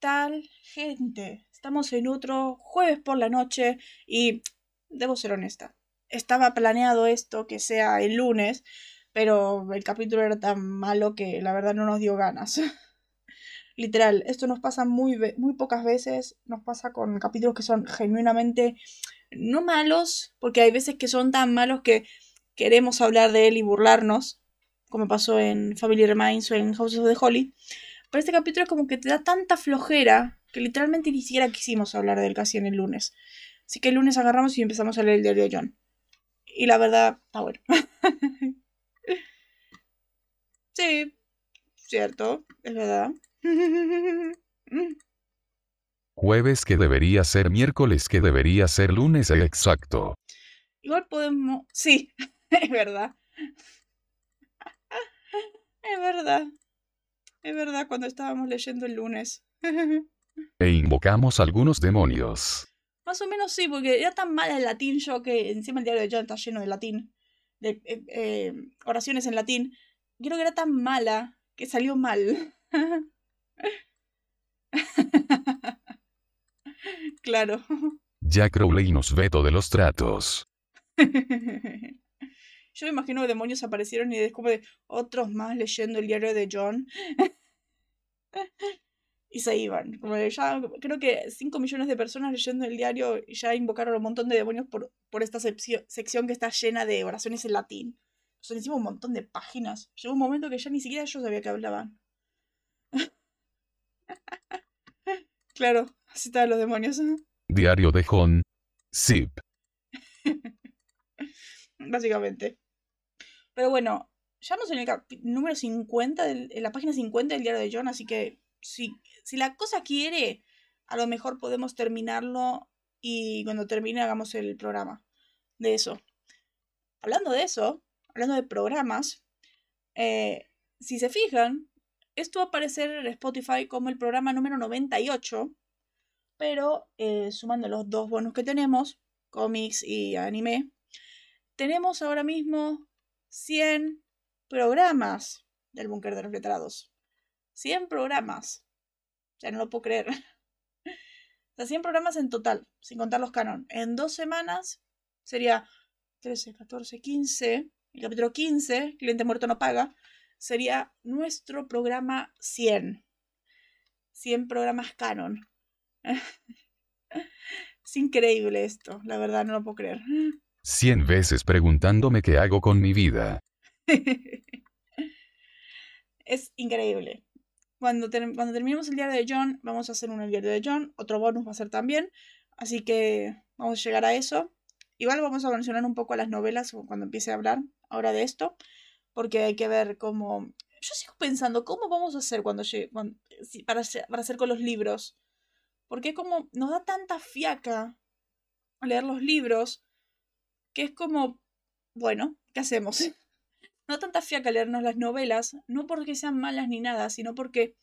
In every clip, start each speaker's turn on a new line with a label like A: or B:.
A: tal, gente? Estamos en otro jueves por la noche y debo ser honesta. Estaba planeado esto que sea el lunes, pero el capítulo era tan malo que la verdad no nos dio ganas. Literal, esto nos pasa muy, muy pocas veces, nos pasa con capítulos que son genuinamente no malos, porque hay veces que son tan malos que queremos hablar de él y burlarnos, como pasó en Family Remains o en House of the Holy. Pero este capítulo es como que te da tanta flojera que literalmente ni siquiera quisimos hablar de él casi en el lunes. Así que el lunes agarramos y empezamos a leer el diario de John. Y la verdad, está bueno. sí, cierto, es verdad.
B: Jueves que debería ser miércoles que debería ser lunes exacto.
A: Igual podemos... Sí, es verdad. Es verdad. Es verdad cuando estábamos leyendo el lunes.
B: E invocamos algunos demonios.
A: Más o menos sí, porque era tan mal el latín yo que encima el diario de John está lleno de latín. De eh, eh, oraciones en latín. Creo que era tan mala que salió mal. claro.
B: Jack Crowley nos veto de los tratos.
A: Yo me imagino que demonios aparecieron y descubre otros más leyendo el diario de John. y se iban. Como ya creo que 5 millones de personas leyendo el diario ya invocaron un montón de demonios por, por esta sección que está llena de oraciones en latín. Son encima un montón de páginas. Llegó un momento que ya ni siquiera yo sabía que hablaban. claro, así estaban los demonios.
B: Diario de John. Zip.
A: Básicamente. Pero bueno, ya estamos en el número 50, en la página 50 del diario de John, así que si, si la cosa quiere, a lo mejor podemos terminarlo y cuando termine hagamos el programa de eso. Hablando de eso, hablando de programas, eh, si se fijan, esto va a aparecer en Spotify como el programa número 98, pero eh, sumando los dos bonos que tenemos, cómics y anime, tenemos ahora mismo 100 programas del Búnker de los Letrados. 100 programas. Ya no lo puedo creer. O sea, 100 programas en total, sin contar los canon. En dos semanas sería 13, 14, 15. El capítulo 15, Cliente Muerto no paga, sería nuestro programa 100. 100 programas canon. es increíble esto, la verdad, no lo puedo creer.
B: Cien veces preguntándome qué hago con mi vida.
A: es increíble. Cuando, cuando terminemos el diario de John, vamos a hacer un diario de John. Otro bonus va a ser también. Así que vamos a llegar a eso. Igual vamos a mencionar un poco las novelas cuando empiece a hablar ahora de esto. Porque hay que ver cómo. Yo sigo pensando, ¿cómo vamos a hacer cuando llegue. para, para hacer con los libros? Porque como nos da tanta fiaca leer los libros que es como, bueno, ¿qué hacemos? No tanta fiaca leernos las novelas, no porque sean malas ni nada, sino porque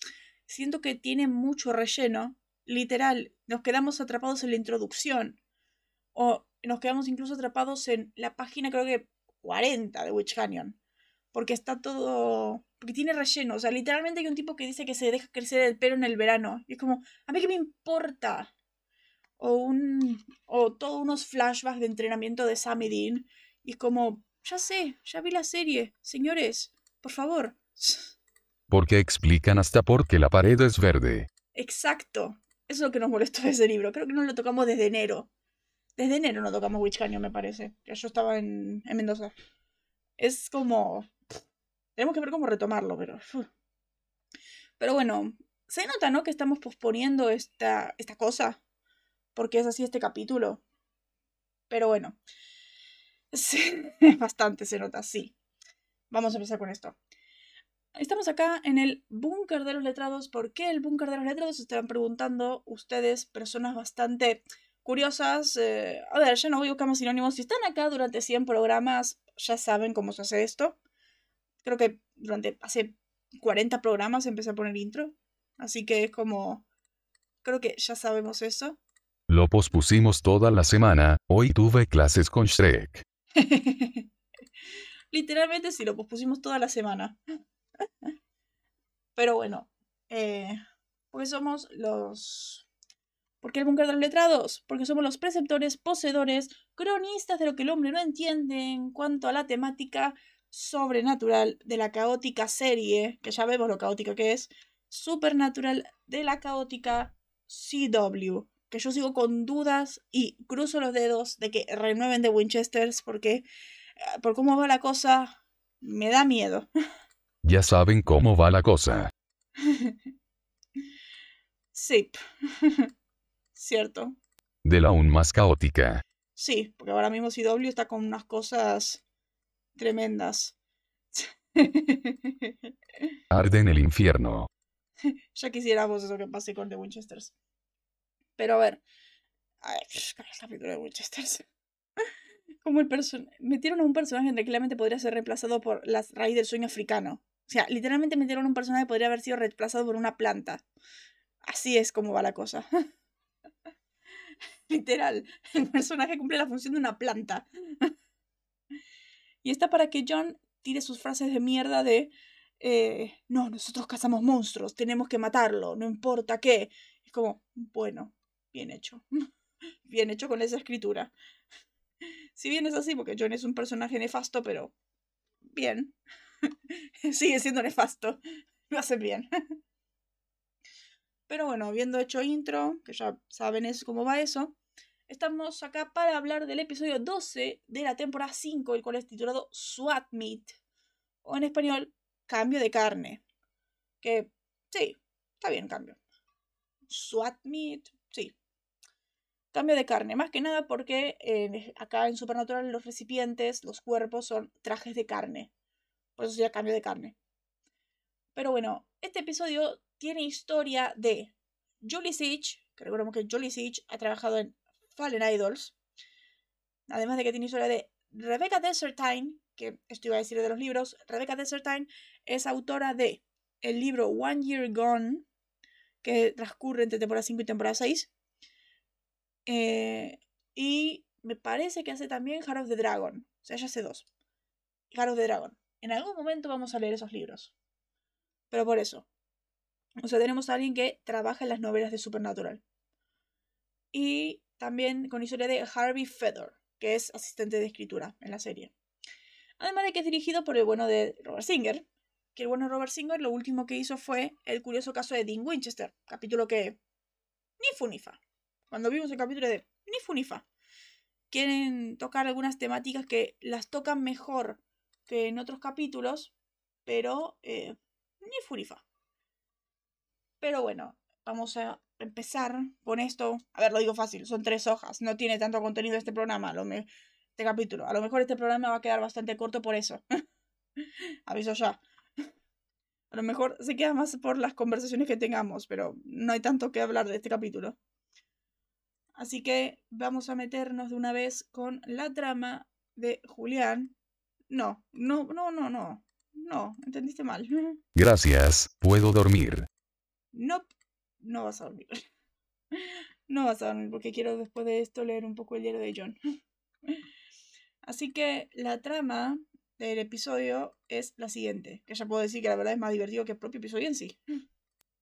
A: siento que tienen mucho relleno. Literal, nos quedamos atrapados en la introducción. O nos quedamos incluso atrapados en la página, creo que 40 de Witch Canyon. Porque está todo. Porque tiene relleno. O sea, literalmente hay un tipo que dice que se deja crecer el pelo en el verano. Y es como, ¿a mí qué me importa? O un o todos unos flashbacks de entrenamiento de Sammy Dean y como ya sé, ya vi la serie, señores, por favor.
B: Porque explican hasta por qué la pared es verde.
A: Exacto. Eso es lo que nos molestó de ese libro. Creo que no lo tocamos desde enero. Desde enero no tocamos Witch Canyon, me parece. Ya yo estaba en, en Mendoza. Es como... Tenemos que ver cómo retomarlo, pero... Pero bueno, se nota, ¿no? Que estamos posponiendo esta, esta cosa porque es así este capítulo. Pero bueno, bastante se nota, sí. Vamos a empezar con esto. Estamos acá en el búnker de los letrados. ¿Por qué el búnker de los letrados? Se estarán preguntando ustedes, personas bastante curiosas. Eh, a ver, ya no voy a buscar más sinónimos. Si están acá durante 100 programas, ya saben cómo se hace esto. Creo que durante hace 40 programas empecé a poner intro. Así que es como... Creo que ya sabemos eso.
B: Lo pospusimos toda la semana, hoy tuve clases con Shrek.
A: Literalmente sí, lo pospusimos toda la semana. Pero bueno, eh, Porque somos los... ¿Por qué el búnker de los letrados? Porque somos los preceptores, poseedores, cronistas de lo que el hombre no entiende en cuanto a la temática sobrenatural de la caótica serie, que ya vemos lo caótica que es, supernatural de la caótica CW. Que yo sigo con dudas y cruzo los dedos de que renueven de Winchesters porque eh, por cómo va la cosa me da miedo.
B: Ya saben cómo va la cosa.
A: sí. Cierto.
B: De la aún más caótica.
A: Sí, porque ahora mismo CW está con unas cosas tremendas.
B: Arde en el infierno.
A: ya quisiéramos eso que pase con The Winchesters. Pero a ver. A capítulo de Winchesters. Como el metieron a un personaje que claramente podría ser reemplazado por la raíz del sueño africano. O sea, literalmente metieron a un personaje que podría haber sido reemplazado por una planta. Así es como va la cosa. Literal, el personaje cumple la función de una planta. y está para que John tire sus frases de mierda de eh, no, nosotros cazamos monstruos, tenemos que matarlo, no importa qué. Es como, bueno, bien hecho. bien hecho con esa escritura. Si bien es así, porque John es un personaje nefasto, pero bien. Sigue siendo nefasto. Lo hace bien. Pero bueno, habiendo hecho intro, que ya saben es cómo va eso, estamos acá para hablar del episodio 12 de la temporada 5, el cual es titulado SWAT Meet, o en español, Cambio de Carne. Que sí, está bien cambio. SWAT Meet, sí. Cambio de carne, más que nada porque eh, acá en Supernatural los recipientes, los cuerpos son trajes de carne. Por eso sería cambio de carne. Pero bueno, este episodio tiene historia de Julie Siege, que recordemos que Julie Siege ha trabajado en Fallen Idols. Además de que tiene historia de Rebecca Desertine, que esto iba a decir de los libros. Rebecca Desertine es autora de el libro One Year Gone, que transcurre entre temporada 5 y temporada 6. Eh, y me parece que hace también Heart of the Dragon. O sea, ella hace dos. Heart of the Dragon. En algún momento vamos a leer esos libros. Pero por eso, o sea, tenemos a alguien que trabaja en las novelas de Supernatural. Y también con historia de Harvey Fedor, que es asistente de escritura en la serie. Además de que es dirigido por el bueno de Robert Singer, que el bueno Robert Singer lo último que hizo fue el curioso caso de Dean Winchester, capítulo que ni funifa. Cuando vimos el capítulo de ni funifa. Quieren tocar algunas temáticas que las tocan mejor que en otros capítulos, pero eh, ni funifa. Pero bueno, vamos a empezar con esto. A ver, lo digo fácil, son tres hojas, no tiene tanto contenido este programa, lo me, este capítulo. A lo mejor este programa va a quedar bastante corto por eso. Aviso ya. A lo mejor se queda más por las conversaciones que tengamos, pero no hay tanto que hablar de este capítulo. Así que vamos a meternos de una vez con la trama de Julián. No, no, no, no, no. No, entendiste mal.
B: Gracias, puedo dormir.
A: No, no vas a dormir. No vas a dormir porque quiero después de esto leer un poco el diario de John. Así que la trama del episodio es la siguiente, que ya puedo decir que la verdad es más divertido que el propio episodio en sí.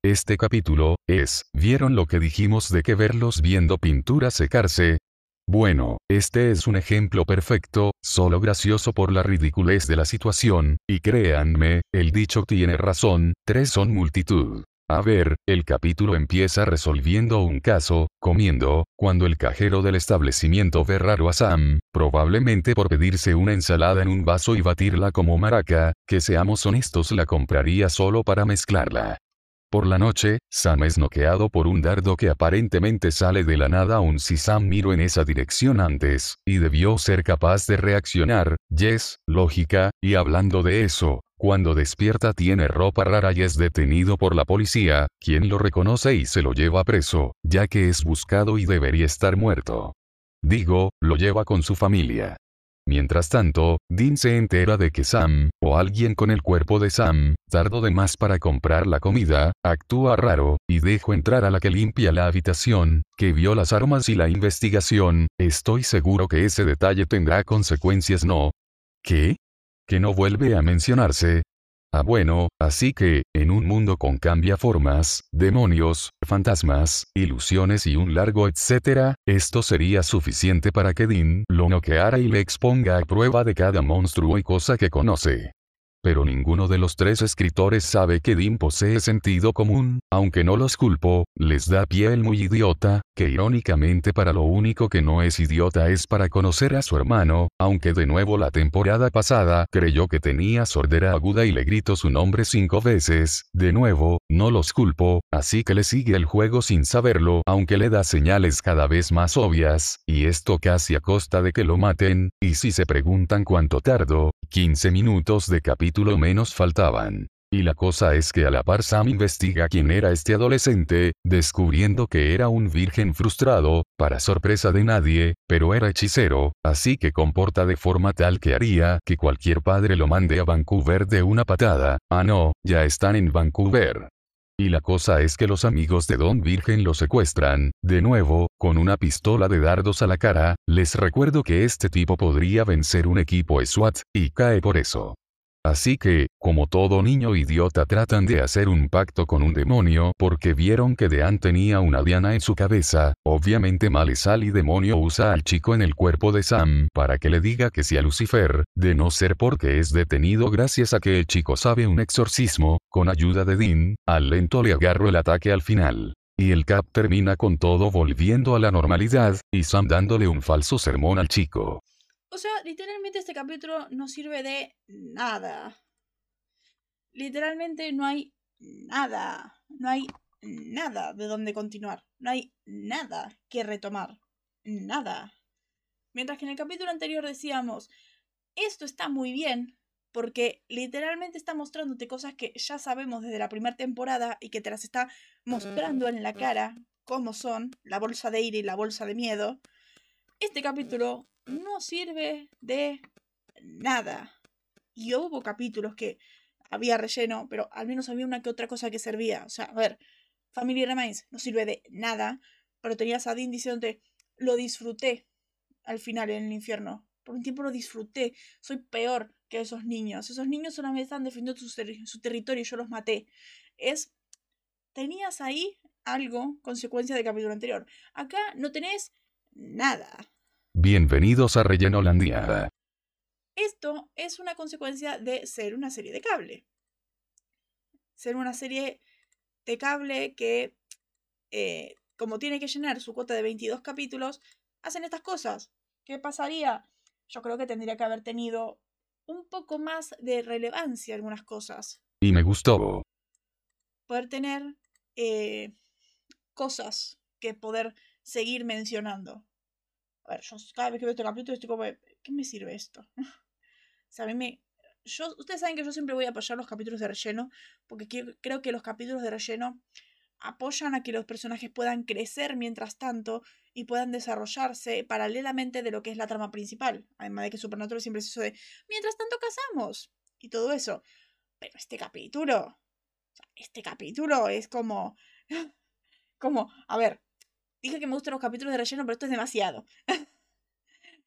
B: Este capítulo es, ¿vieron lo que dijimos de que verlos viendo pintura secarse? Bueno, este es un ejemplo perfecto, solo gracioso por la ridiculez de la situación, y créanme, el dicho tiene razón, tres son multitud. A ver, el capítulo empieza resolviendo un caso, comiendo, cuando el cajero del establecimiento ve raro a Sam, probablemente por pedirse una ensalada en un vaso y batirla como maraca, que seamos honestos la compraría solo para mezclarla. Por la noche, Sam es noqueado por un dardo que aparentemente sale de la nada aun si Sam miró en esa dirección antes, y debió ser capaz de reaccionar, yes, lógica, y hablando de eso, cuando despierta tiene ropa rara y es detenido por la policía, quien lo reconoce y se lo lleva preso, ya que es buscado y debería estar muerto. Digo, lo lleva con su familia. Mientras tanto, Dean se entera de que Sam, o alguien con el cuerpo de Sam, tardó de más para comprar la comida, actúa raro, y dejo entrar a la que limpia la habitación, que vio las armas y la investigación, estoy seguro que ese detalle tendrá consecuencias no. ¿Qué? Que no vuelve a mencionarse. Ah bueno, así que, en un mundo con cambiaformas, demonios, fantasmas, ilusiones y un largo etcétera, esto sería suficiente para que Dean lo noqueara y le exponga a prueba de cada monstruo y cosa que conoce pero ninguno de los tres escritores sabe que Dean posee sentido común, aunque no los culpo, les da pie el muy idiota, que irónicamente para lo único que no es idiota es para conocer a su hermano, aunque de nuevo la temporada pasada creyó que tenía sordera aguda y le gritó su nombre cinco veces, de nuevo, no los culpo, así que le sigue el juego sin saberlo, aunque le da señales cada vez más obvias, y esto casi a costa de que lo maten, y si se preguntan cuánto tardo, 15 minutos de capítulo menos faltaban. Y la cosa es que a la par Sam investiga quién era este adolescente, descubriendo que era un virgen frustrado, para sorpresa de nadie, pero era hechicero, así que comporta de forma tal que haría que cualquier padre lo mande a Vancouver de una patada. Ah no, ya están en Vancouver. Y la cosa es que los amigos de Don Virgen lo secuestran, de nuevo, con una pistola de dardos a la cara, les recuerdo que este tipo podría vencer un equipo SWAT, y cae por eso. Así que, como todo niño idiota tratan de hacer un pacto con un demonio porque vieron que Dean tenía una diana en su cabeza, obviamente Malesal y demonio usa al chico en el cuerpo de Sam para que le diga que si a Lucifer, de no ser porque es detenido gracias a que el chico sabe un exorcismo, con ayuda de Dean, al lento le agarro el ataque al final. Y el Cap termina con todo volviendo a la normalidad, y Sam dándole un falso sermón al chico.
A: O sea, literalmente este capítulo no sirve de nada. Literalmente no hay nada. No hay nada de donde continuar. No hay nada que retomar. Nada. Mientras que en el capítulo anterior decíamos, esto está muy bien, porque literalmente está mostrándote cosas que ya sabemos desde la primera temporada y que te las está mostrando en la cara, cómo son, la bolsa de ira y la bolsa de miedo. Este capítulo no sirve de nada. Y hubo capítulos que había relleno, pero al menos había una que otra cosa que servía. O sea, a ver, Family Remains no sirve de nada, pero tenías a Dean diciéndote, lo disfruté al final en el infierno. Por un tiempo lo disfruté. Soy peor que esos niños. Esos niños solamente están defendiendo su, su territorio y yo los maté. Es. Tenías ahí algo, consecuencia del capítulo anterior. Acá no tenés nada.
B: Bienvenidos a Relleno Landia.
A: Esto es una consecuencia de ser una serie de cable. Ser una serie de cable que, eh, como tiene que llenar su cuota de 22 capítulos, hacen estas cosas. ¿Qué pasaría? Yo creo que tendría que haber tenido un poco más de relevancia algunas cosas.
B: Y me gustó.
A: Poder tener eh, cosas que poder seguir mencionando. A ver, yo cada vez que veo este capítulo estoy como, ¿qué me sirve esto? o me... Yo, ustedes saben que yo siempre voy a apoyar los capítulos de relleno, porque creo que los capítulos de relleno apoyan a que los personajes puedan crecer mientras tanto y puedan desarrollarse paralelamente de lo que es la trama principal. Además de que Supernatural siempre es eso de, mientras tanto casamos y todo eso. Pero este capítulo, este capítulo es como, como, a ver, Dije que me gustan los capítulos de relleno, pero esto es demasiado.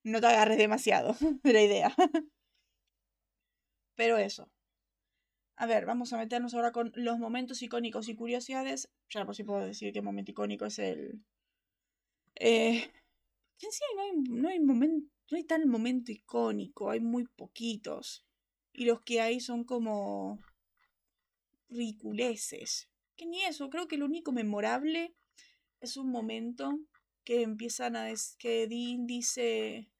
A: no te agarres demasiado de la idea. pero eso. A ver, vamos a meternos ahora con los momentos icónicos y curiosidades. Ya por si puedo decir qué momento icónico es el. Eh, en sí no hay, no hay. No hay tal momento icónico, hay muy poquitos. Y los que hay son como. ridiculeces. Que ni eso, creo que lo único memorable es un momento que empiezan a... Es, que Dean dice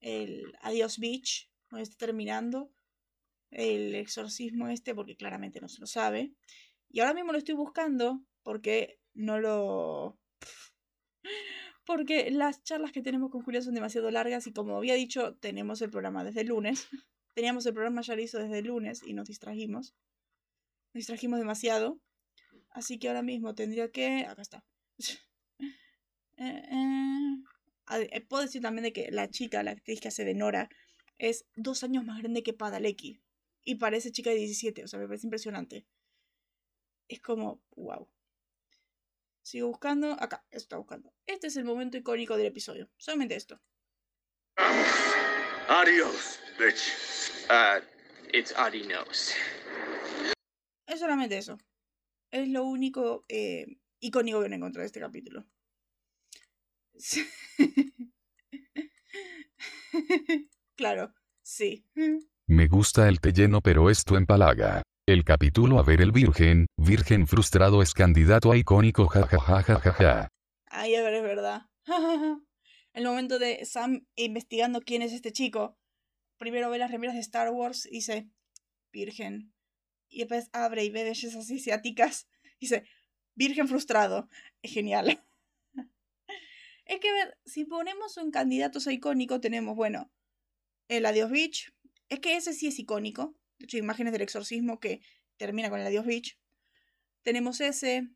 A: el Adiós Beach, no está terminando el exorcismo este, porque claramente no se lo sabe. Y ahora mismo lo estoy buscando porque no lo... Porque las charlas que tenemos con Julia son demasiado largas y como había dicho, tenemos el programa desde el lunes. Teníamos el programa ya listo desde el lunes y nos distrajimos. Nos distrajimos demasiado. Así que ahora mismo tendría que... Acá está. Eh, eh, eh, puedo decir también de que la chica, la actriz que hace de Nora, es dos años más grande que Padalecki. Y parece chica de 17, o sea, me parece impresionante. Es como, wow. Sigo buscando. Acá, esto está buscando. Este es el momento icónico del episodio. Solamente esto.
C: Adiós, bitch. Uh, it's adios.
A: Es solamente eso. Es lo único eh, icónico que no encontré de este capítulo. claro, sí.
B: Me gusta el té lleno pero esto empalaga. El capítulo A ver el virgen, virgen frustrado es candidato a icónico jajajajaja.
A: Ay, a ver, es verdad. el momento de Sam investigando quién es este chico. Primero ve las remeras de Star Wars y dice, virgen. Y después abre y ve bellezas asiáticas y dice, virgen frustrado. Es genial. es que, ver, si ponemos un candidato a icónico, tenemos, bueno, el Adiós Beach. Es que ese sí es icónico. De hecho, imágenes del exorcismo que termina con el Adiós Beach. Tenemos ese,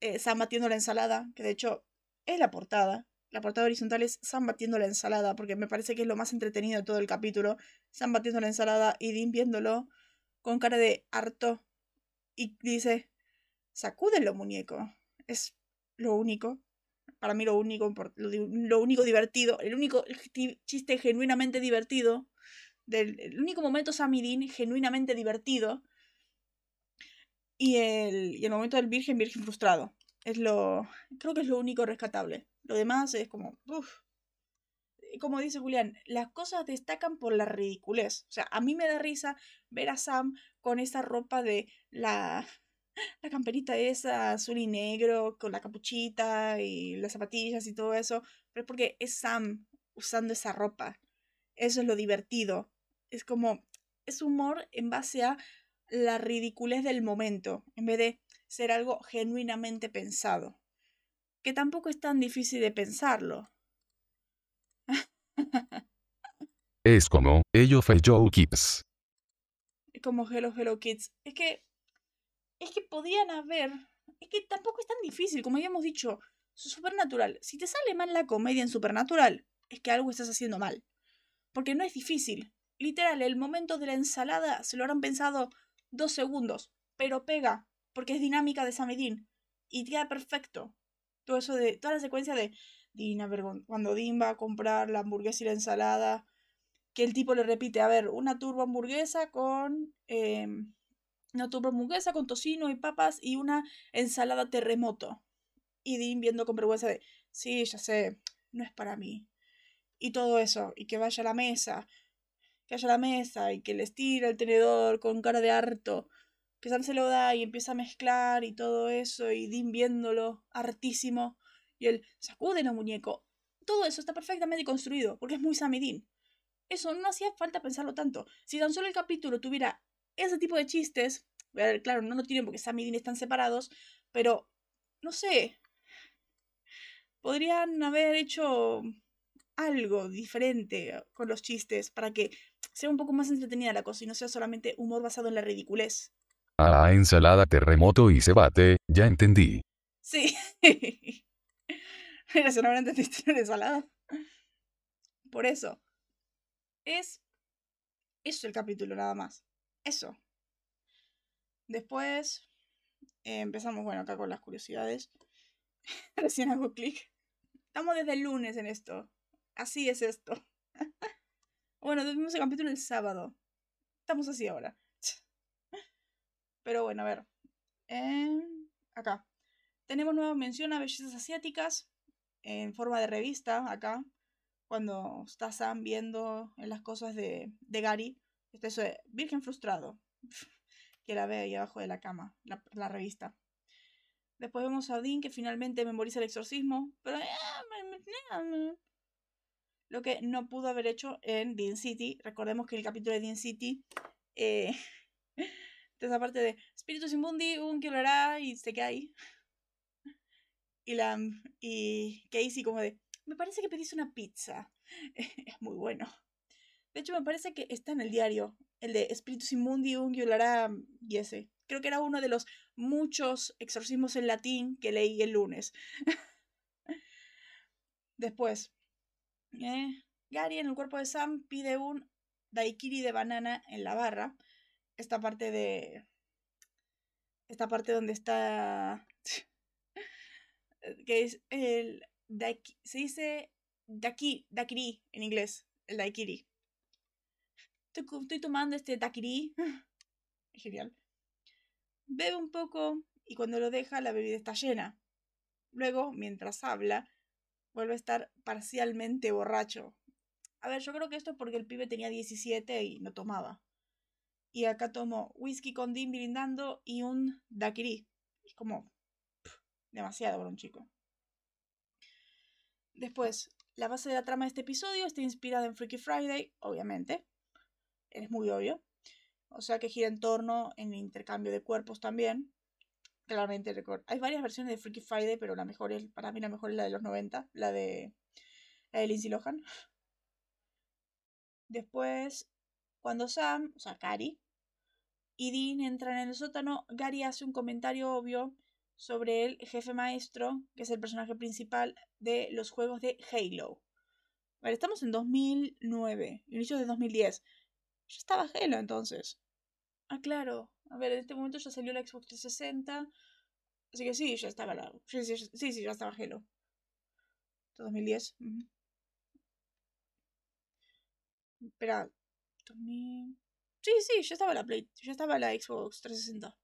A: eh, Sam batiendo la ensalada, que de hecho es la portada. La portada horizontal es Sam batiendo la ensalada, porque me parece que es lo más entretenido de todo el capítulo. Sam batiendo la ensalada y Dean viéndolo con cara de harto. Y dice, sacúdelo, muñeco. Es lo único. Para mí lo único, lo, único divertido, el único chiste genuinamente divertido, del, el único momento Sam y Dean genuinamente divertido. Y el, y el momento del virgen, virgen frustrado. Es lo. Creo que es lo único rescatable. Lo demás es como. Como dice Julián, las cosas destacan por la ridiculez. O sea, a mí me da risa ver a Sam con esa ropa de la, la camperita esa azul y negro, con la capuchita y las zapatillas y todo eso. Pero es porque es Sam usando esa ropa. Eso es lo divertido. Es como. Es humor en base a la ridiculez del momento. En vez de ser algo genuinamente pensado. Que tampoco es tan difícil de pensarlo.
B: es como Ello Joe Kids.
A: Es como Hello Hello Kids. Es que. Es que podían haber. Es que tampoco es tan difícil, como habíamos dicho. Supernatural. Si te sale mal la comedia en Supernatural, es que algo estás haciendo mal. Porque no es difícil. Literal, el momento de la ensalada se lo habrán pensado dos segundos, pero pega porque es dinámica de Samedin y queda perfecto. Todo eso de, toda la secuencia de Dean, a ver, cuando Dean va a comprar la hamburguesa y la ensalada, que el tipo le repite, a ver, una turbo hamburguesa con, em, una turbo hamburguesa con tocino y papas y una ensalada terremoto. Y Dean viendo con vergüenza de, sí, ya sé, no es para mí. Y todo eso, y que vaya a la mesa, que haya la mesa y que le estira el tenedor con cara de harto que Sam se lo da y empieza a mezclar y todo eso, y Dean viéndolo, hartísimo, y él, sacúdelo, muñeco. Todo eso está perfectamente construido, porque es muy Sam y Dean. Eso no hacía falta pensarlo tanto. Si tan solo el capítulo tuviera ese tipo de chistes, claro, no lo tienen porque Sam y Dean están separados, pero, no sé, podrían haber hecho algo diferente con los chistes para que sea un poco más entretenida la cosa y no sea solamente humor basado en la ridiculez.
B: Ah, ensalada terremoto y se bate, ya entendí.
A: Sí. Mira, si no entendiste la ensalada. Por eso. Es. Eso el capítulo, nada más. Eso. Después. Eh, empezamos, bueno, acá con las curiosidades. Recién hago clic. Estamos desde el lunes en esto. Así es esto. bueno, tuvimos el capítulo el sábado. Estamos así ahora. Pero bueno, a ver. acá. Tenemos nueva mención a bellezas asiáticas en forma de revista, acá. Cuando está Sam viendo en las cosas de, de Gary. Está eso de Virgen frustrado. que la ve ahí abajo de la cama, la, revista. Después vemos a Dean que finalmente memoriza el exorcismo. Pero. Eh, lo que no pudo haber hecho en Dean City. Recordemos que el capítulo de Dean City. Eh, esa parte de Espíritus Inmundi, un que y se queda ahí. Y, la, y Casey como de, me parece que pediste una pizza. es muy bueno. De hecho, me parece que está en el diario, el de Espíritus Inmundi, un y ese. Creo que era uno de los muchos exorcismos en latín que leí el lunes. Después, eh, Gary en el cuerpo de Sam pide un daiquiri de banana en la barra esta parte de. Esta parte donde está. que es el. se dice daki, daiquiri en inglés. El daiquiri. Estoy, tomando este daiquiri. Genial. bebe un poco y cuando lo deja la bebida está llena. Luego, mientras habla, vuelve a estar parcialmente borracho. A ver, yo creo que esto es porque el pibe tenía 17 y no tomaba. Y acá tomó whisky con Dean brindando y un daiquiri. Es como demasiado para un chico. Después, la base de la trama de este episodio está inspirada en Freaky Friday, obviamente. Es muy obvio. O sea que gira en torno en intercambio de cuerpos también. Claramente, hay varias versiones de Freaky Friday, pero la mejor es, para mí la mejor es la de los 90, la de, la de Lindsay Lohan. Después, cuando Sam, o sea, Gary, y Dean entran en el sótano, Gary hace un comentario obvio sobre el jefe maestro, que es el personaje principal de los juegos de Halo. Vale, estamos en 2009, inicio de 2010. Ya estaba Halo entonces. Ah, claro. A ver, en este momento ya salió la Xbox 360. Así que sí, ya estaba la. Sí, sí, ya estaba Halo. 2010. Espera. 2000... Sí, sí, ya estaba la Play. Ya estaba la Xbox 360.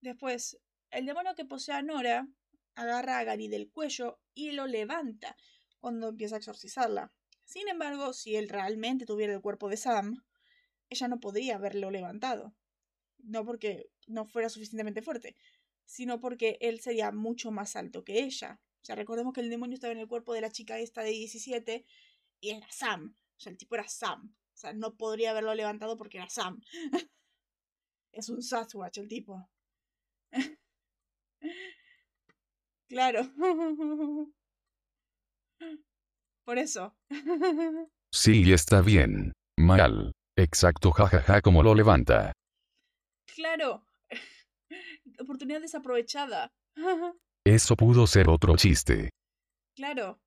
A: Después, el demonio que posee a Nora agarra a Gary del cuello y lo levanta cuando empieza a exorcizarla. Sin embargo, si él realmente tuviera el cuerpo de Sam, ella no podría haberlo levantado. No porque no fuera suficientemente fuerte, sino porque él sería mucho más alto que ella. O sea, recordemos que el demonio estaba en el cuerpo de la chica esta de 17 y era Sam. O sea, el tipo era Sam. O sea, no podría haberlo levantado porque era Sam. es un Sasquatch el tipo. claro. Por eso.
B: Sí, está bien. Mal. Exacto, jajaja, como lo levanta.
A: Claro. Oportunidad desaprovechada.
B: Eso pudo ser otro chiste.
A: Claro.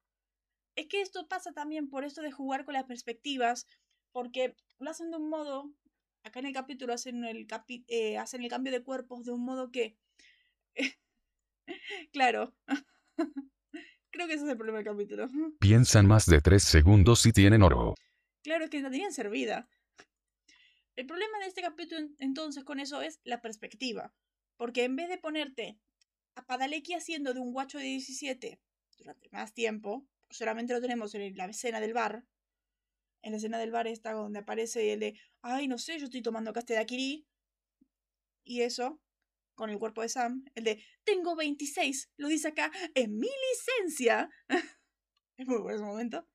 A: Es que esto pasa también por esto de jugar con las perspectivas, porque lo hacen de un modo, acá en el capítulo hacen el, eh, hacen el cambio de cuerpos de un modo que... claro. Creo que ese es el capítulo.
B: Piensan más de tres segundos si tienen oro.
A: Claro, es que la tenían servida. El problema de este capítulo entonces con eso es la perspectiva. Porque en vez de ponerte a Padalecki haciendo de un guacho de 17 durante más tiempo, solamente lo tenemos en la escena del bar. En la escena del bar está donde aparece el de, ay, no sé, yo estoy tomando caste de Akiri. Y eso, con el cuerpo de Sam, el de tengo 26, lo dice acá en mi licencia. es muy bueno ese momento.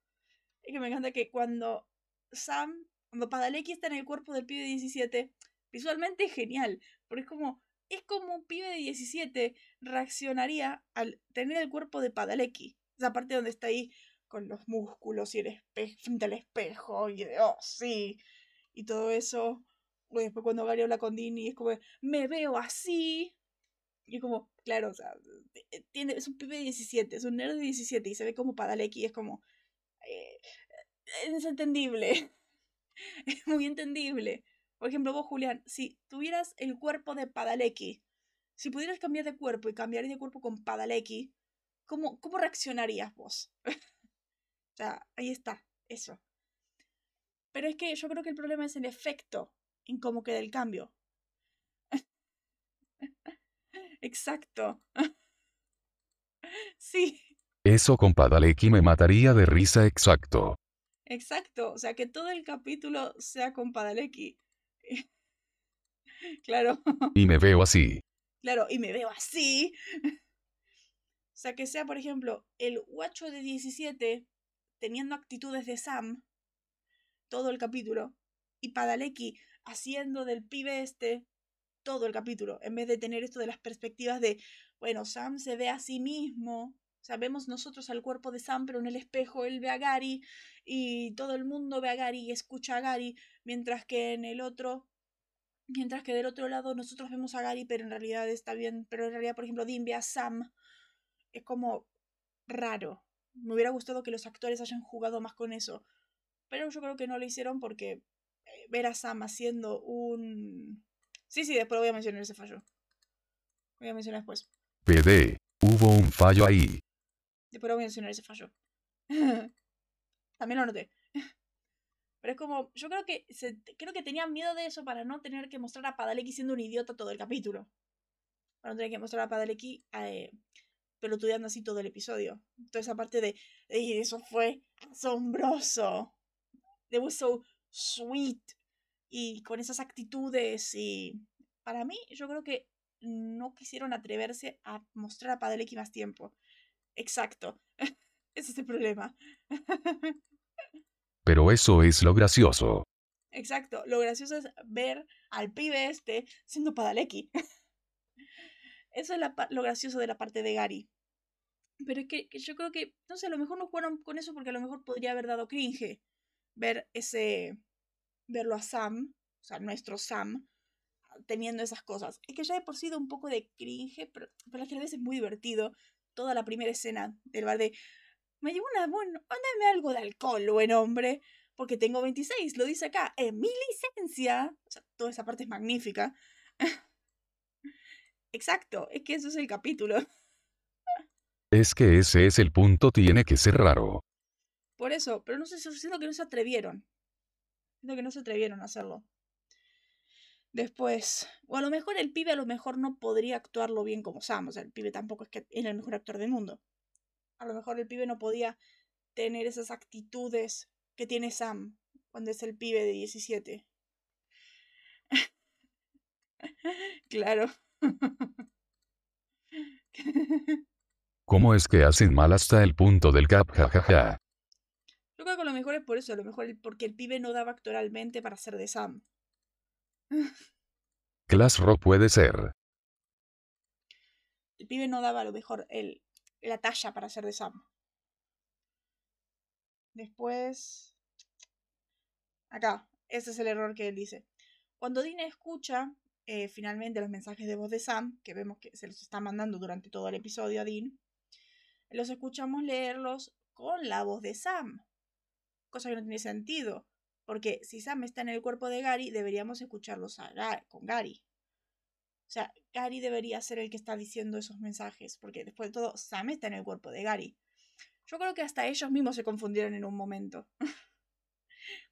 A: Es que me encanta que cuando Sam, cuando Padalecki está en el cuerpo del pibe de 17, visualmente es genial, porque es como, es como un pibe de 17 reaccionaría al tener el cuerpo de Padalecki. Esa parte donde está ahí con los músculos y el espejo, frente al espejo y de, oh, sí, y todo eso. Después cuando Gary habla con Dini es como, me veo así. Y como, claro, o sea, eh, tiene, es un pibe de 17, es un nerd de 17 y se ve como Padalecki, es como, eh, es entendible. es muy entendible. Por ejemplo, vos, Julián, si tuvieras el cuerpo de Padalecki, si pudieras cambiar de cuerpo y cambiar de cuerpo con Padalecki, ¿cómo, cómo reaccionarías vos? o sea, ahí está, eso. Pero es que yo creo que el problema es el efecto en cómo queda el cambio. Exacto. sí.
B: Eso con Padalecki me mataría de risa exacto.
A: Exacto, o sea, que todo el capítulo sea con Padalecki. claro.
B: Y me veo así.
A: Claro, y me veo así. o sea, que sea, por ejemplo, el guacho de 17 teniendo actitudes de Sam todo el capítulo y Padalecki haciendo del pibe este todo el capítulo, en vez de tener esto de las perspectivas de, bueno, Sam se ve a sí mismo, o sea, vemos nosotros al cuerpo de Sam, pero en el espejo él ve a Gary y todo el mundo ve a Gary y escucha a Gary, mientras que en el otro, mientras que del otro lado nosotros vemos a Gary, pero en realidad está bien, pero en realidad, por ejemplo, Dean ve a Sam, es como raro. Me hubiera gustado que los actores hayan jugado más con eso, pero yo creo que no lo hicieron porque ver a Sam haciendo un... Sí, sí, después voy a mencionar ese fallo. Voy a mencionar después.
B: PD, hubo un fallo ahí.
A: Después voy a mencionar ese fallo. También lo noté. Pero es como, yo creo que creo que tenían miedo de eso para no tener que mostrar a Padalecki siendo un idiota todo el capítulo. Para no tener que mostrar a Padalecki eh, pelotudeando así todo el episodio. Toda esa parte de, eso fue asombroso. It was so sweet. Y con esas actitudes y para mí yo creo que no quisieron atreverse a mostrar a Padalecki más tiempo. Exacto. Ese es el problema.
B: Pero eso es lo gracioso.
A: Exacto. Lo gracioso es ver al pibe este siendo Padalecki. Eso es lo gracioso de la parte de Gary. Pero es que, yo creo que, no sé, a lo mejor no jugaron con eso porque a lo mejor podría haber dado cringe ver ese, verlo a Sam, o sea, nuestro Sam, teniendo esas cosas. Es que ya he por sido un poco de cringe, pero, pero a la vez es muy divertido. Toda la primera escena del bar de, me llevo una, bueno, mándame algo de alcohol, buen hombre, porque tengo 26, lo dice acá, en mi licencia. O sea, toda esa parte es magnífica. Exacto, es que eso es el capítulo.
B: Es que ese es el punto, tiene que ser raro.
A: Por eso, pero no sé, siento que no se atrevieron. Siento que no se atrevieron a hacerlo. Después, o a lo mejor el pibe a lo mejor no podría actuarlo bien como Sam, o sea, el pibe tampoco es que el mejor actor del mundo. A lo mejor el pibe no podía tener esas actitudes que tiene Sam cuando es el pibe de 17. claro.
B: ¿Cómo es que hacen mal hasta el punto del cap, jajaja?
A: Yo creo que a lo mejor es por eso, a lo mejor porque el pibe no daba actoralmente para ser de Sam.
B: Class Rock puede ser.
A: El pibe no daba a lo mejor el, la talla para ser de Sam. Después. Acá, ese es el error que él dice. Cuando Dean escucha eh, finalmente los mensajes de voz de Sam, que vemos que se los está mandando durante todo el episodio a Dean, los escuchamos leerlos con la voz de Sam. Cosa que no tiene sentido, porque si Sam está en el cuerpo de Gary, deberíamos escucharlos con Gary. O sea, Gary debería ser el que está diciendo esos mensajes, porque después de todo, Sam está en el cuerpo de Gary. Yo creo que hasta ellos mismos se confundieron en un momento.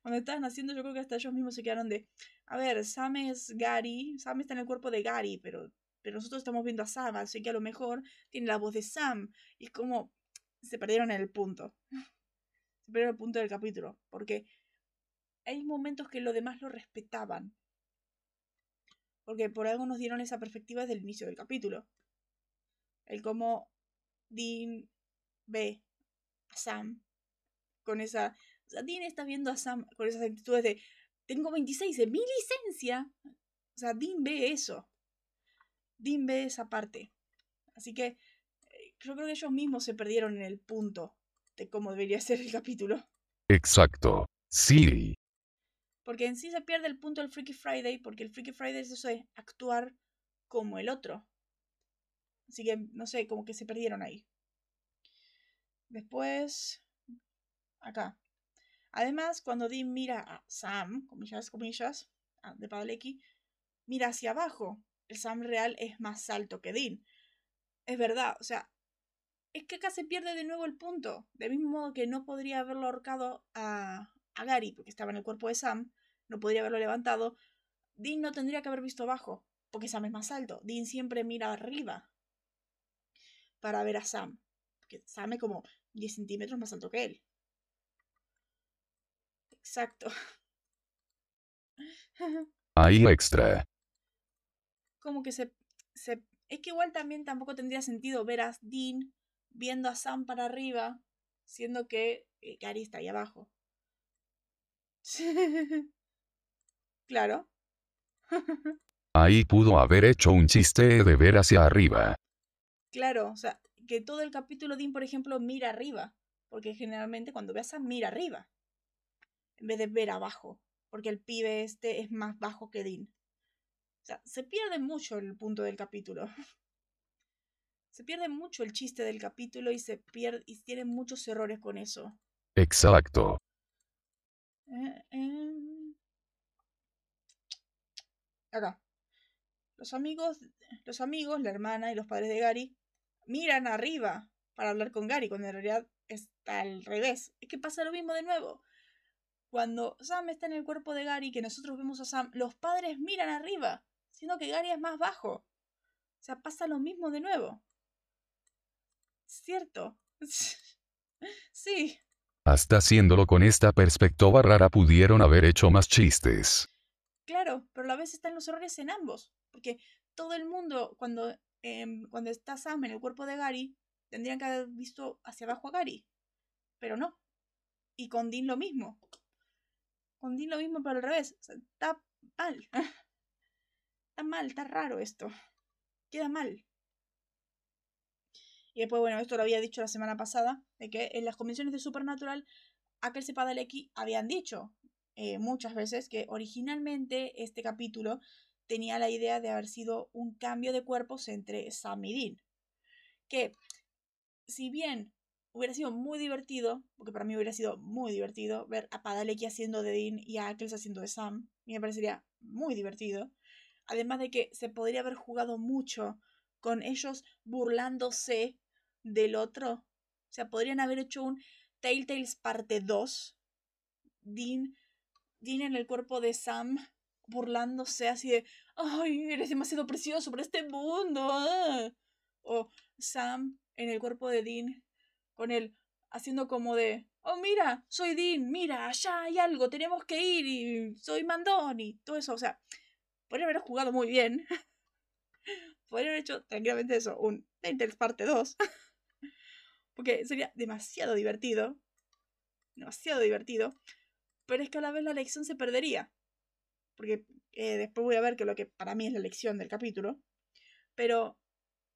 A: Cuando estaban haciendo, yo creo que hasta ellos mismos se quedaron de, a ver, Sam es Gary, Sam está en el cuerpo de Gary, pero, pero nosotros estamos viendo a Sam, así que a lo mejor tiene la voz de Sam. Y es como, se perdieron en el punto. Se perdieron el punto del capítulo, porque hay momentos que los demás lo respetaban. Porque por algo nos dieron esa perspectiva desde el inicio del capítulo. El cómo Dean ve a Sam con esa o sea, Dean está viendo a Sam con esas actitudes de, tengo 26 en mi licencia. O sea, Dean ve eso. Dean ve esa parte. Así que eh, yo creo que ellos mismos se perdieron en el punto de cómo debería ser el capítulo.
B: Exacto. Sí.
A: Porque en sí se pierde el punto del Freaky Friday, porque el Freaky Friday es eso de actuar como el otro. Así que, no sé, como que se perdieron ahí. Después, acá. Además, cuando Dean mira a Sam, comillas, comillas, de Padalecki, mira hacia abajo. El Sam real es más alto que Dean. Es verdad, o sea, es que acá se pierde de nuevo el punto. Del mismo modo que no podría haberlo ahorcado a, a Gary, porque estaba en el cuerpo de Sam, no podría haberlo levantado. Dean no tendría que haber visto abajo, porque Sam es más alto. Dean siempre mira arriba para ver a Sam, porque Sam es como 10 centímetros más alto que él. Exacto.
B: Ahí extra.
A: Como que se, se... Es que igual también tampoco tendría sentido ver a Dean viendo a Sam para arriba, siendo que eh, Gary está ahí abajo. claro.
B: Ahí pudo haber hecho un chiste de ver hacia arriba.
A: Claro, o sea, que todo el capítulo Dean, por ejemplo, mira arriba. Porque generalmente cuando ve a Sam, mira arriba en vez de ver abajo, porque el pibe este es más bajo que Dean. O sea, se pierde mucho el punto del capítulo. Se pierde mucho el chiste del capítulo y se pierde y tiene muchos errores con eso.
B: Exacto.
A: Eh, em. Acá. Los amigos, los amigos, la hermana y los padres de Gary miran arriba para hablar con Gary, cuando en realidad está al revés. Es que pasa lo mismo de nuevo cuando Sam está en el cuerpo de Gary, que nosotros vemos a Sam, los padres miran arriba, siendo que Gary es más bajo. O sea, pasa lo mismo de nuevo. ¿Cierto? sí.
B: Hasta haciéndolo con esta perspectiva rara pudieron haber hecho más chistes.
A: Claro, pero a la vez están los errores en ambos. Porque todo el mundo, cuando, em, cuando está Sam en el cuerpo de Gary, tendrían que haber visto hacia abajo a Gary. Pero no. Y con Dean lo mismo. Con Dean lo mismo, pero al revés. está mal. está mal, está raro esto. Queda mal. Y después, bueno, esto lo había dicho la semana pasada, de que en las convenciones de Supernatural, aquel Sepadaleki habían dicho eh, muchas veces que originalmente este capítulo tenía la idea de haber sido un cambio de cuerpos entre Sam y Dean. Que, si bien hubiera sido muy divertido, porque para mí hubiera sido muy divertido ver a Padalecki haciendo de Dean y a Ackles haciendo de Sam, y me parecería muy divertido. Además de que se podría haber jugado mucho con ellos burlándose del otro. O sea, podrían haber hecho un Telltales parte 2. Dean, Dean en el cuerpo de Sam burlándose así de, ay, eres demasiado precioso para este mundo. Ah". O Sam en el cuerpo de Dean con él haciendo como de, oh, mira, soy Dean, mira, allá hay algo, tenemos que ir y soy Mandón y todo eso. O sea, podría haber jugado muy bien. podría haber hecho tranquilamente eso, un Telltales parte 2. Porque sería demasiado divertido. Demasiado divertido. Pero es que a la vez la lección se perdería. Porque eh, después voy a ver que lo que para mí es la lección del capítulo. Pero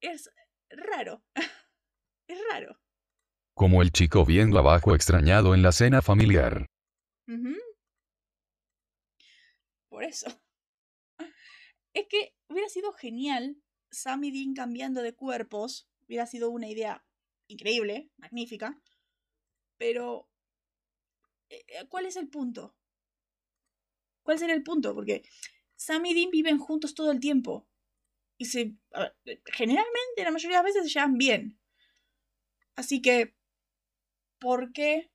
A: es raro. es raro.
B: Como el chico viendo abajo extrañado en la cena familiar.
A: Por eso. Es que hubiera sido genial Sam y Dean cambiando de cuerpos. Hubiera sido una idea increíble, magnífica, pero eh, eh, ¿cuál es el punto? ¿Cuál sería el punto? Porque Sam y Dean viven juntos todo el tiempo. Y se. generalmente, la mayoría de las veces se llevan bien. Así que. ¿Por qué?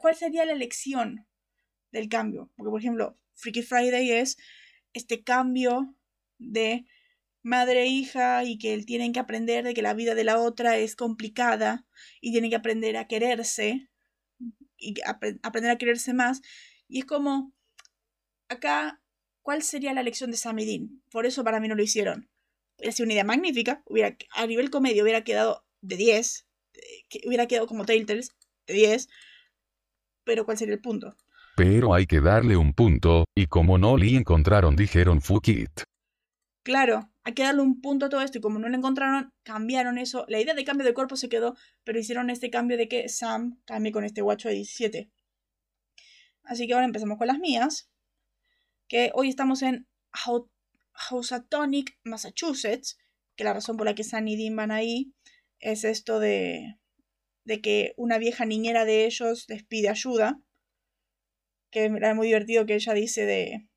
A: ¿Cuál sería la elección del cambio? Porque, por ejemplo, Freaky Friday es este cambio de madre e hija y que tienen que aprender de que la vida de la otra es complicada y tienen que aprender a quererse y aprender a quererse más. Y es como, acá, ¿cuál sería la lección de Samidin? Por eso para mí no lo hicieron. Hubiera sido una idea magnífica, hubiera, a nivel comedia hubiera quedado de 10, que hubiera quedado como Telltales, de 10, pero ¿cuál sería el punto?
B: Pero hay que darle un punto, y como no le encontraron dijeron fuck it.
A: Claro, hay que darle un punto a todo esto y como no lo encontraron, cambiaron eso. La idea de cambio de cuerpo se quedó, pero hicieron este cambio de que Sam cambie con este guacho de 17. Así que ahora empezamos con las mías. Que hoy estamos en Housatonic, Massachusetts. Que la razón por la que Sam y Dean van ahí es esto de, de que una vieja niñera de ellos les pide ayuda. Que era muy divertido que ella dice de...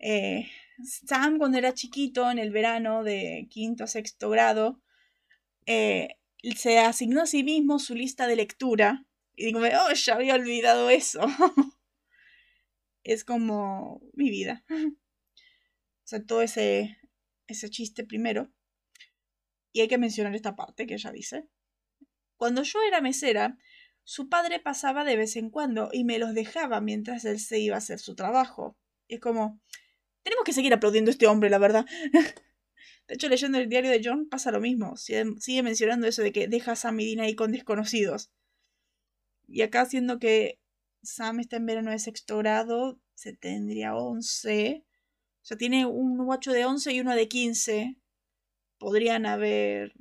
A: Eh, Sam cuando era chiquito, en el verano de quinto a sexto grado, eh, se asignó a sí mismo su lista de lectura. Y digo, oh, ya había olvidado eso. es como mi vida. o sea, todo ese, ese chiste primero. Y hay que mencionar esta parte que ella dice. Cuando yo era mesera, su padre pasaba de vez en cuando y me los dejaba mientras él se iba a hacer su trabajo. Y es como, tenemos que seguir aplaudiendo a este hombre, la verdad. De hecho, leyendo el diario de John pasa lo mismo. Sigue, mencionando eso de que deja a Sam y Dean ahí con desconocidos. Y acá, siendo que Sam está en verano de sexto grado, se tendría 11. O sea, tiene un guacho de 11 y uno de 15. Podrían haber.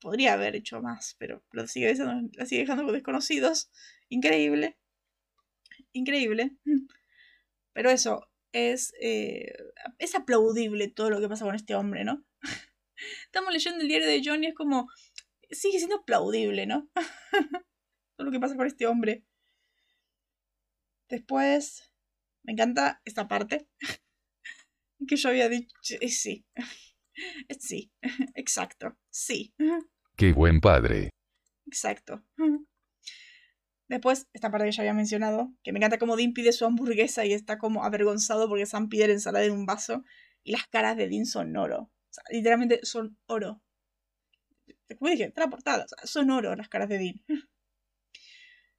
A: Podría haber hecho más, pero lo sigue, lo sigue dejando con desconocidos. Increíble. Increíble. Pero eso, es, eh, es aplaudible todo lo que pasa con este hombre, ¿no? Estamos leyendo el diario de John y es como, sigue siendo aplaudible, ¿no? todo lo que pasa con este hombre. Después, me encanta esta parte que yo había dicho, sí, sí, exacto, sí.
B: Qué buen padre.
A: Exacto. Después, esta parte que ya había mencionado, que me encanta como Dean pide su hamburguesa y está como avergonzado porque Sam pide la ensalada en un vaso y las caras de Dean son oro. O sea, literalmente son oro. Como dije, está la portada. O sea, son oro las caras de Dean.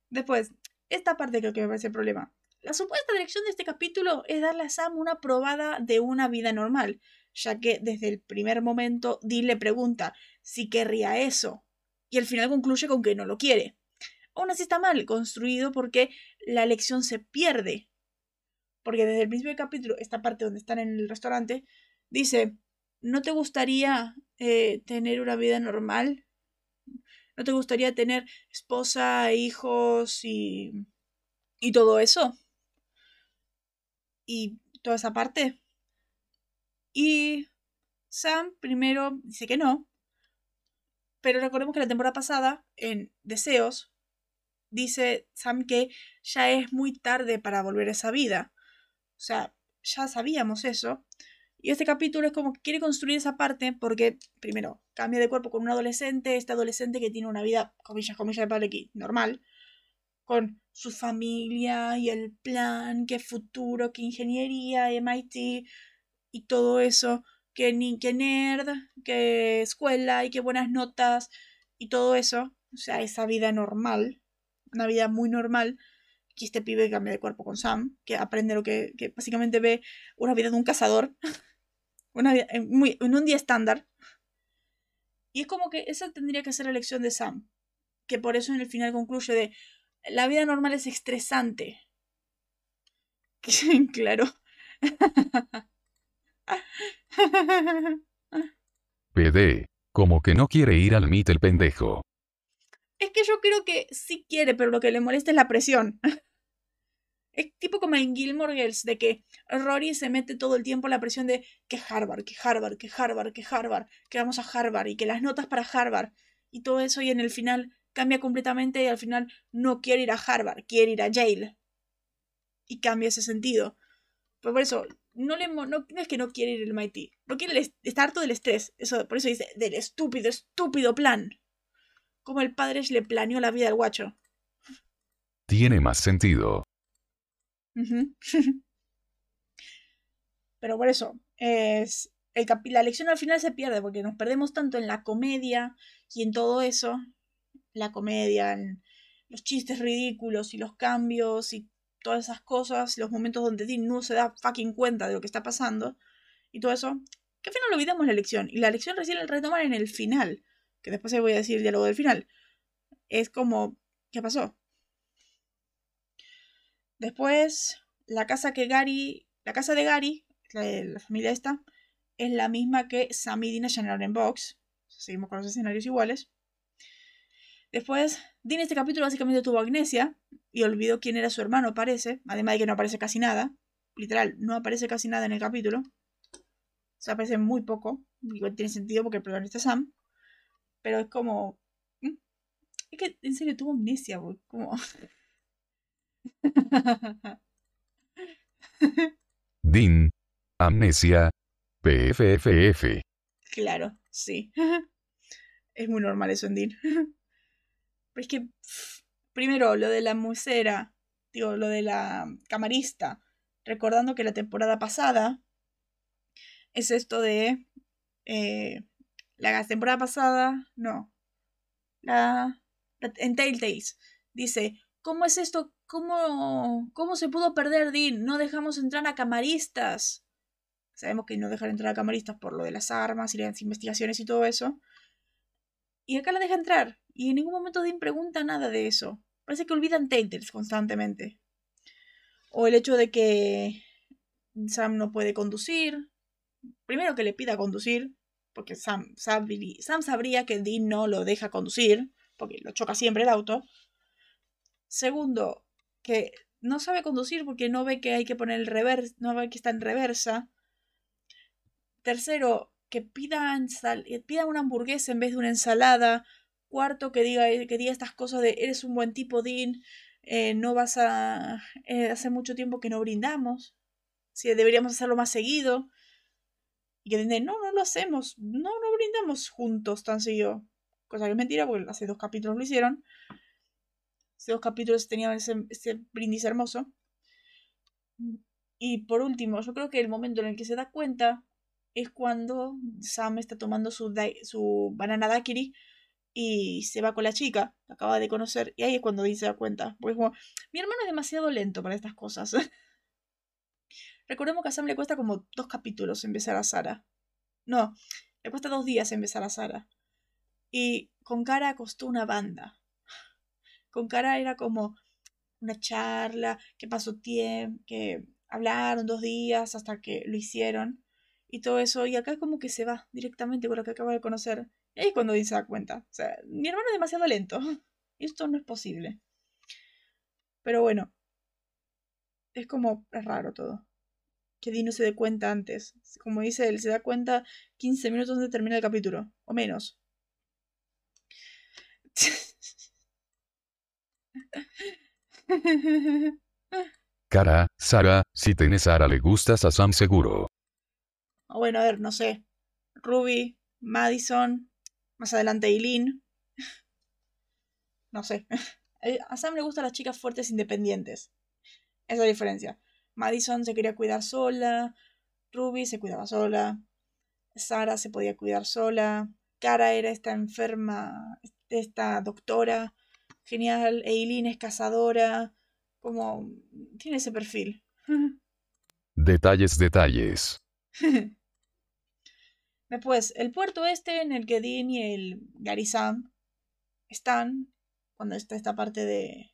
A: Después, esta parte creo que me parece el problema. La supuesta dirección de este capítulo es darle a Sam una probada de una vida normal, ya que desde el primer momento Dean le pregunta si querría eso, y al final concluye con que no lo quiere aún así está mal construido porque la lección se pierde. Porque desde el principio del capítulo, esta parte donde están en el restaurante, dice, ¿no te gustaría eh, tener una vida normal? ¿No te gustaría tener esposa, hijos y, y todo eso? Y toda esa parte. Y Sam primero dice que no. Pero recordemos que la temporada pasada, en Deseos, dice Sam que ya es muy tarde para volver a esa vida. O sea, ya sabíamos eso. Y este capítulo es como que quiere construir esa parte porque, primero, cambia de cuerpo con un adolescente, este adolescente que tiene una vida, comillas, comillas de padre aquí, normal, con su familia y el plan, qué futuro, qué ingeniería, MIT y todo eso, que, que nerd, qué escuela y qué buenas notas y todo eso, o sea, esa vida normal una vida muy normal. Y este pibe cambia de cuerpo con Sam, que aprende lo que, que básicamente ve una vida de un cazador. una vida, en, muy, en un día estándar. Y es como que esa tendría que ser la elección de Sam. Que por eso en el final concluye de la vida normal es estresante. claro.
B: PD. Como que no quiere ir al MIT el pendejo.
A: Es que yo creo que sí quiere, pero lo que le molesta es la presión. Es tipo como en Gilmore Girls, de que Rory se mete todo el tiempo la presión de que Harvard, que Harvard, que Harvard, que Harvard, que vamos a Harvard y que las notas para Harvard y todo eso y en el final cambia completamente y al final no quiere ir a Harvard, quiere ir a Yale. Y cambia ese sentido. Pues por eso, no, le, no, es que no quiere ir al MIT, no quiere estar harto del estrés. Eso, por eso dice, del estúpido, estúpido plan como el padre le planeó la vida al guacho.
B: Tiene más sentido.
A: Pero por eso, es, el la lección al final se pierde porque nos perdemos tanto en la comedia y en todo eso. La comedia, en los chistes ridículos y los cambios y todas esas cosas, los momentos donde Dean no se da fucking cuenta de lo que está pasando y todo eso, que al final olvidamos la lección. Y la lección recién la retoman en el final que después les voy a decir el diálogo del final, es como, ¿qué pasó? Después, la casa que Gary, la casa de Gary, la, familia esta, es la misma que Sam y Dina llenaron en Box. Seguimos con los escenarios iguales. Después, Dean este capítulo básicamente tuvo amnesia y olvidó quién era su hermano, parece. Además de que no aparece casi nada. Literal, no aparece casi nada en el capítulo. O aparece muy poco. Igual tiene sentido porque el protagonista es Sam. Pero es como. Mm, es que en serio tuvo amnesia, güey. Como.
B: Din. Amnesia. PFFF.
A: Claro, sí. Es muy normal eso en Din. Pero es que. Primero, lo de la musera. Digo, lo de la camarista. Recordando que la temporada pasada. Es esto de. Eh, la temporada pasada, no. La, en Telltales dice, ¿cómo es esto? ¿Cómo, ¿Cómo se pudo perder Dean? No dejamos entrar a camaristas. Sabemos que no dejar entrar a camaristas por lo de las armas y las investigaciones y todo eso. Y acá la deja entrar. Y en ningún momento Dean pregunta nada de eso. Parece que olvidan Telltales constantemente. O el hecho de que Sam no puede conducir. Primero que le pida conducir porque Sam, sabría que Dean no lo deja conducir, porque lo choca siempre el auto. Segundo, que no sabe conducir porque no ve que hay que poner el reversa, no ve que está en reversa. Tercero, que pida, pida una hamburguesa en vez de una ensalada. Cuarto, que diga, que diga estas cosas de eres un buen tipo, Dean, eh, no vas a... Eh, hace mucho tiempo que no brindamos. Si deberíamos hacerlo más seguido. Y que dicen, no, no lo hacemos, no, no brindamos juntos tan seguido. Cosa que es mentira, porque hace dos capítulos lo hicieron. Estos dos capítulos tenían ese, ese brindis hermoso. Y por último, yo creo que el momento en el que se da cuenta es cuando Sam está tomando su, su banana daiquiri y se va con la chica que acaba de conocer. Y ahí es cuando se da cuenta. Porque es como, mi hermano es demasiado lento para estas cosas. Recordemos que a Sam le cuesta como dos capítulos empezar a Sara. No, le cuesta dos días empezar a Sara. Y con cara costó una banda. Con cara era como una charla, que pasó tiempo, que hablaron dos días hasta que lo hicieron y todo eso. Y acá como que se va directamente con lo que acaba de conocer. Y ahí es cuando se da cuenta. O sea, mi hermano es demasiado lento. Esto no es posible. Pero bueno. Es como, es raro todo. Que Dean no se dé cuenta antes. Como dice él, se da cuenta 15 minutos antes de terminar el capítulo. O menos.
B: Cara, Sara, si tenés Sara le gustas a Sam seguro.
A: Bueno, a ver, no sé. Ruby, Madison, más adelante Eileen. No sé. A Sam le gustan las chicas fuertes independientes. Esa es la diferencia. Madison se quería cuidar sola. Ruby se cuidaba sola. Sara se podía cuidar sola. Cara era esta enferma, esta doctora. Genial. Eileen es cazadora. Como tiene ese perfil.
B: Detalles, detalles.
A: Después, el puerto este en el que Dean y el Gary Sam están, cuando está esta parte de,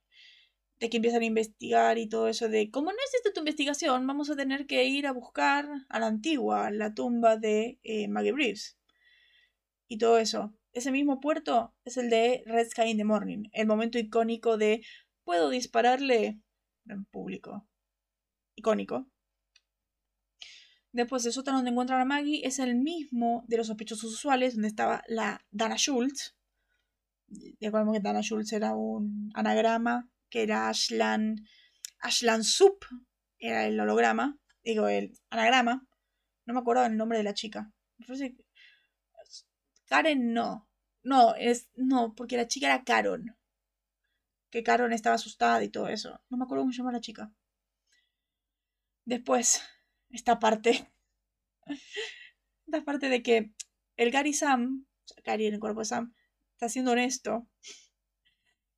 A: de que empiezan a investigar y todo eso de, como no existe tu investigación, vamos a tener que ir a buscar a la antigua, la tumba de eh, Maggie Reeves. Y todo eso. Ese mismo puerto es el de Red Sky in the Morning, el momento icónico de puedo dispararle en público. Icónico. Después el sótano donde encuentran a Maggie es el mismo de los sospechosos usuales, donde estaba la Dana Schultz. Recordemos que Dana Schultz era un anagrama, que era Ashlan, Ashlan Sup, era el holograma, digo, el anagrama. No me acuerdo el nombre de la chica. Karen no. No, es, no, porque la chica era Caron. Que Caron estaba asustada y todo eso. No me acuerdo cómo se llama la chica. Después, esta parte. esta parte de que el Gary Sam, Gary en el cuerpo de Sam, está siendo honesto.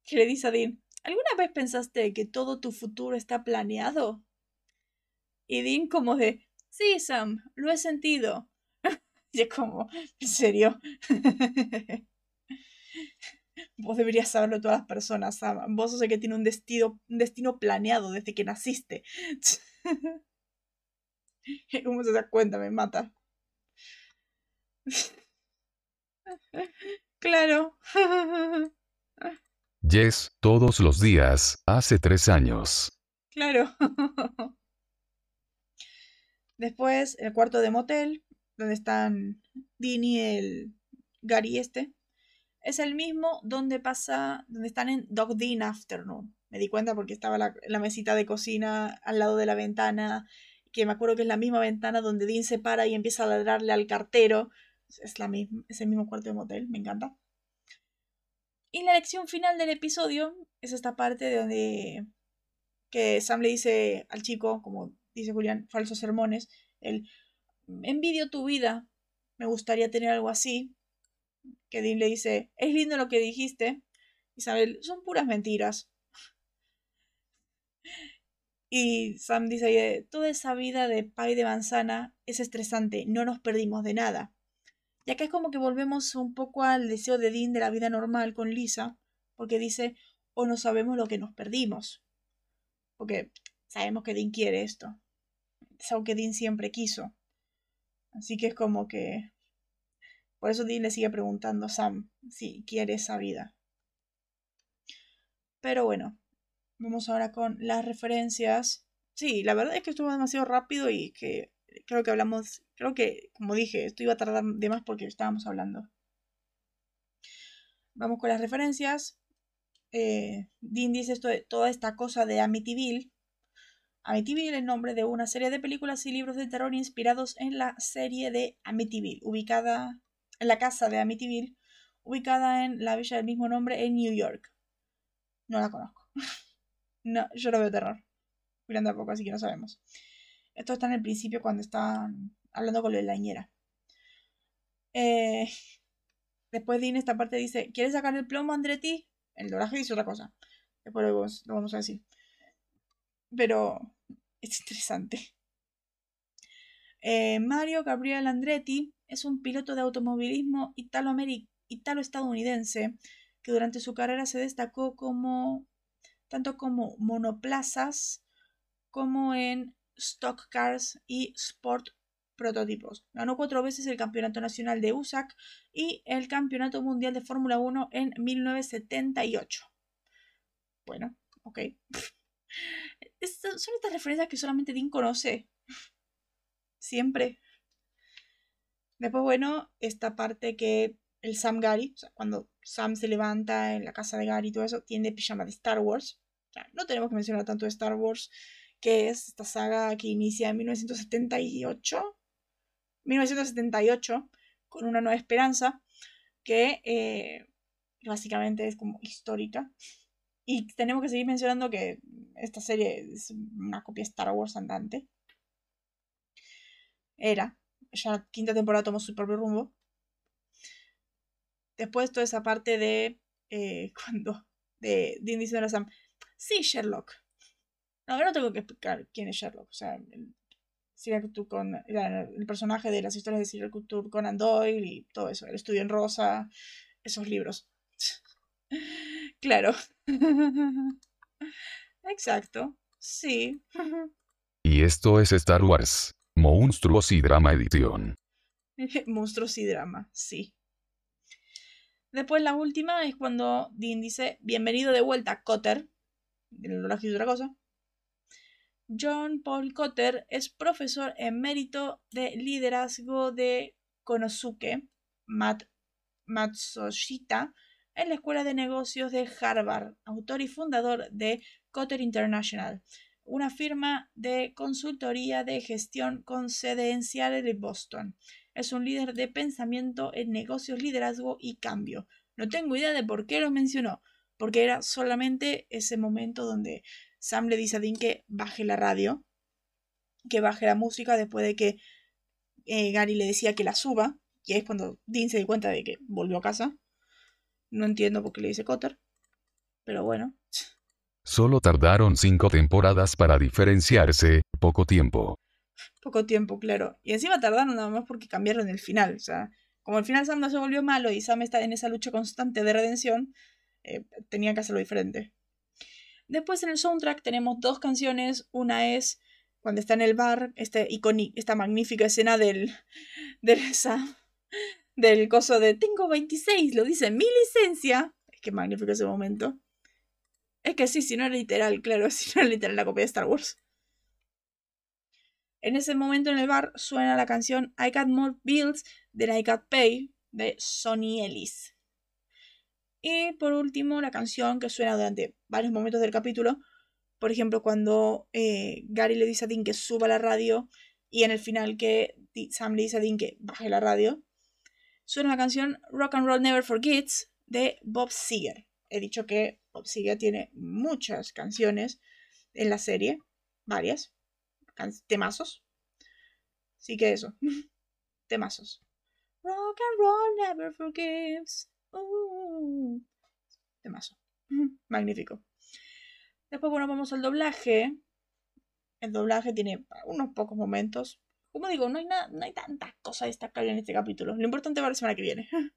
A: Que le dice a Dean, ¿alguna vez pensaste que todo tu futuro está planeado? Y Dean como de, sí, Sam, lo he sentido. y es como, ¿en serio? Vos deberías saberlo todas las personas, Sam. Vos sos que tiene un destino, un destino planeado desde que naciste. ¿Cómo se da cuenta? Me mata. claro.
B: Yes, todos los días, hace tres años.
A: Claro. Después, el cuarto de motel, donde están Dini y el Gary este, es el mismo donde pasa, donde están en Dog Dean Afternoon. Me di cuenta porque estaba la, la mesita de cocina al lado de la ventana que me acuerdo que es la misma ventana donde Dean se para y empieza a ladrarle al cartero. Es, la misma, es el mismo cuarto de motel, me encanta. Y la lección final del episodio es esta parte de donde que Sam le dice al chico, como dice Julián, falsos sermones, el envidio tu vida, me gustaría tener algo así. Que Dean le dice, es lindo lo que dijiste. Isabel, son puras mentiras. Y Sam dice, toda esa vida de pay de manzana es estresante, no nos perdimos de nada. Y acá es como que volvemos un poco al deseo de Dean de la vida normal con Lisa, porque dice, o no sabemos lo que nos perdimos. Porque sabemos que Dean quiere esto. Es algo que Dean siempre quiso. Así que es como que... Por eso Dean le sigue preguntando a Sam si quiere esa vida. Pero bueno, Vamos ahora con las referencias. Sí, la verdad es que estuvo demasiado rápido y que creo que hablamos, creo que, como dije, esto iba a tardar de más porque estábamos hablando. Vamos con las referencias. Eh, Dean dice esto de toda esta cosa de Amityville. Amityville es el nombre de una serie de películas y libros de terror inspirados en la serie de Amityville, ubicada en la casa de Amityville, ubicada en la villa del mismo nombre en New York. No la conozco. no, yo no veo terror. Mirando a poco, así que no sabemos. Esto está en el principio cuando están hablando con la ñera. Eh, después Dean esta parte dice, ¿quieres sacar el plomo, Andretti? El doblaje dice otra cosa. Después lo vamos a decir. Pero es interesante. Eh, Mario Gabriel Andretti es un piloto de automovilismo italo-estadounidense que durante su carrera se destacó como tanto como monoplazas como en stock cars y sport prototipos. Ganó cuatro veces el Campeonato Nacional de USAC y el Campeonato Mundial de Fórmula 1 en 1978. Bueno, ok. son estas referencias que solamente Dean conoce. Siempre. Después, bueno, esta parte que el Sam Gary, o sea, cuando Sam se levanta en la casa de Gary y todo eso, tiene pijama de Star Wars. No tenemos que mencionar tanto de Star Wars, que es esta saga que inicia en 1978. 1978, con una nueva esperanza, que eh, básicamente es como histórica. Y tenemos que seguir mencionando que esta serie es una copia de Star Wars andante. Era. Ya la quinta temporada tomó su propio rumbo. Después toda esa parte de eh, cuando de Dean diciendo a Sam, sí, Sherlock. No, no tengo que explicar quién es Sherlock. O sea, el, con, el personaje de las historias de Serial Couture Conan Doyle y todo eso. El estudio en rosa, esos libros. claro. Exacto. Sí.
B: y esto es Star Wars. Monstruos y Drama Edición.
A: Monstruos y Drama, sí. Después la última es cuando Dean dice, bienvenido de vuelta, Cotter. El de otra cosa. John Paul Cotter es profesor emérito de liderazgo de Konosuke Mat Matsushita en la Escuela de Negocios de Harvard, autor y fundador de Cotter International, una firma de consultoría de gestión con sede en Seattle y Boston. Es un líder de pensamiento en negocios, liderazgo y cambio. No tengo idea de por qué lo mencionó, porque era solamente ese momento donde Sam le dice a Dean que baje la radio, que baje la música después de que eh, Gary le decía que la suba, y es cuando Dean se dio cuenta de que volvió a casa. No entiendo por qué le dice Cotter, pero bueno.
B: Solo tardaron cinco temporadas para diferenciarse, poco tiempo.
A: Poco tiempo, claro. Y encima tardaron nada más porque cambiaron el final. O sea, como el final Sam no se volvió malo y Sam está en esa lucha constante de redención, eh, tenía que hacerlo diferente. Después en el soundtrack tenemos dos canciones. Una es cuando está en el bar, este esta magnífica escena del, del, del coso de tengo 26, lo dice mi licencia. Es que magnífico ese momento. Es que sí, si no era literal, claro, si no era literal la copia de Star Wars. En ese momento en el bar suena la canción I Got More Bills than I Got Pay de Sonny Ellis. Y por último, la canción que suena durante varios momentos del capítulo. Por ejemplo, cuando eh, Gary le dice a Dean que suba la radio y en el final que Sam le dice a Dean que baje la radio. Suena la canción Rock and Roll Never Forgets de Bob Seger. He dicho que Bob Seger tiene muchas canciones en la serie, varias, temazos. Así que eso, temazos. Rock and Roll Never Forgives. Uh, temazo. Magnífico. Después, bueno, vamos al doblaje. El doblaje tiene unos pocos momentos. Como digo, no hay, nada, no hay tantas cosas destacables en este capítulo. Lo importante va la semana que viene.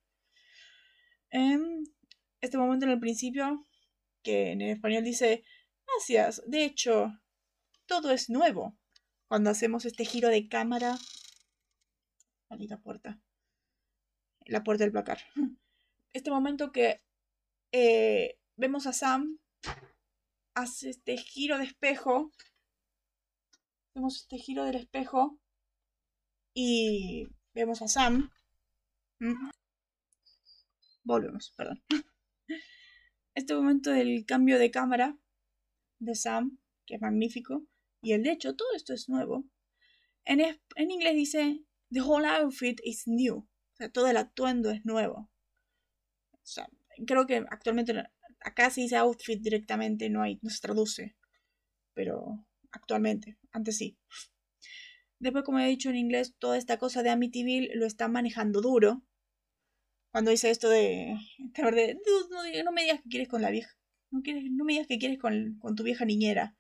A: Em, este momento en el principio, que en español dice, gracias, de hecho, todo es nuevo. Cuando hacemos este giro de cámara. Maldita puerta. La puerta del placar. este momento que eh, vemos a Sam, hace este giro de espejo, vemos este giro del espejo y vemos a Sam. Mm. Volvemos, perdón. Este momento del cambio de cámara de Sam, que es magnífico, y el de hecho todo esto es nuevo. En, en inglés dice, The whole outfit is new. O sea, todo el atuendo es nuevo. O sea, creo que actualmente acá se dice outfit directamente, no, hay, no se traduce. Pero actualmente, antes sí. Después, como he dicho en inglés, toda esta cosa de Amityville lo está manejando duro. Cuando dice esto de, de no, me digas que quieres con la vieja, no, quieres, no me digas que quieres con, con tu vieja niñera.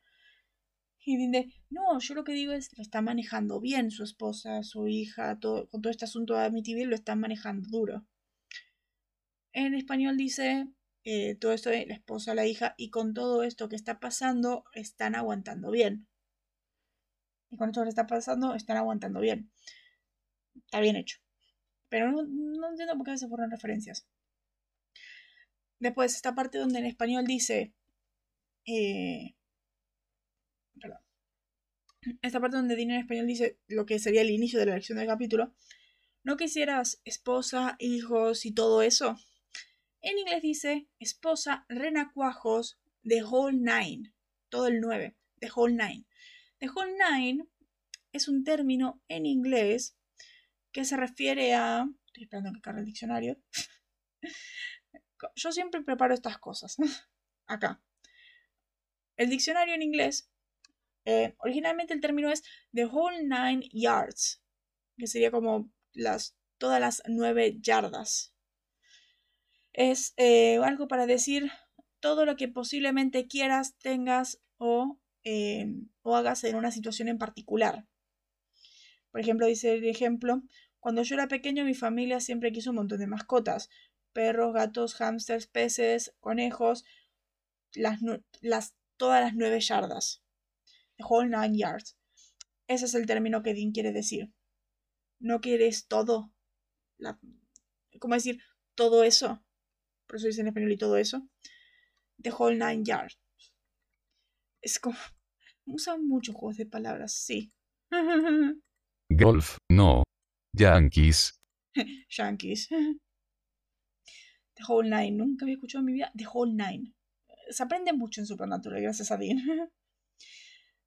A: Y dice, no, yo lo que digo es, lo está manejando bien su esposa, su hija, todo, con todo este asunto de Amityville lo están manejando duro. En español dice, eh, todo esto de la esposa, la hija, y con todo esto que está pasando, están aguantando bien. Y con esto que está pasando, están aguantando bien. Está bien hecho. Pero no, entiendo por qué se fueron referencias. Después, esta parte donde en español dice. Eh, perdón. Esta parte donde Dina en español dice lo que sería el inicio de la lección del capítulo. ¿No quisieras esposa, hijos y todo eso? En inglés dice esposa, renacuajos, the whole nine. Todo el nueve. The whole nine. The whole nine es un término en inglés que se refiere a. Estoy esperando que cargue el diccionario. Yo siempre preparo estas cosas. Acá. El diccionario en inglés. Eh, originalmente el término es the whole nine yards. Que sería como las, todas las nueve yardas es eh, algo para decir todo lo que posiblemente quieras, tengas o, em, o hagas en una situación en particular. Por ejemplo, dice el ejemplo, cuando yo era pequeño mi familia siempre quiso un montón de mascotas, perros, gatos, hámsters, peces, conejos, las, las, todas las nueve yardas. The whole nine yards. Ese es el término que Dean quiere decir. No quieres todo. ¿Cómo decir? Todo eso por eso dice en español y todo eso. The Whole Nine Yards. Es como. Usan muchos juegos de palabras, sí.
B: Golf, no. Yankees.
A: Yankees. The Whole Nine. Nunca había escuchado en mi vida The Whole Nine. Se aprende mucho en Supernatural, gracias a Dean.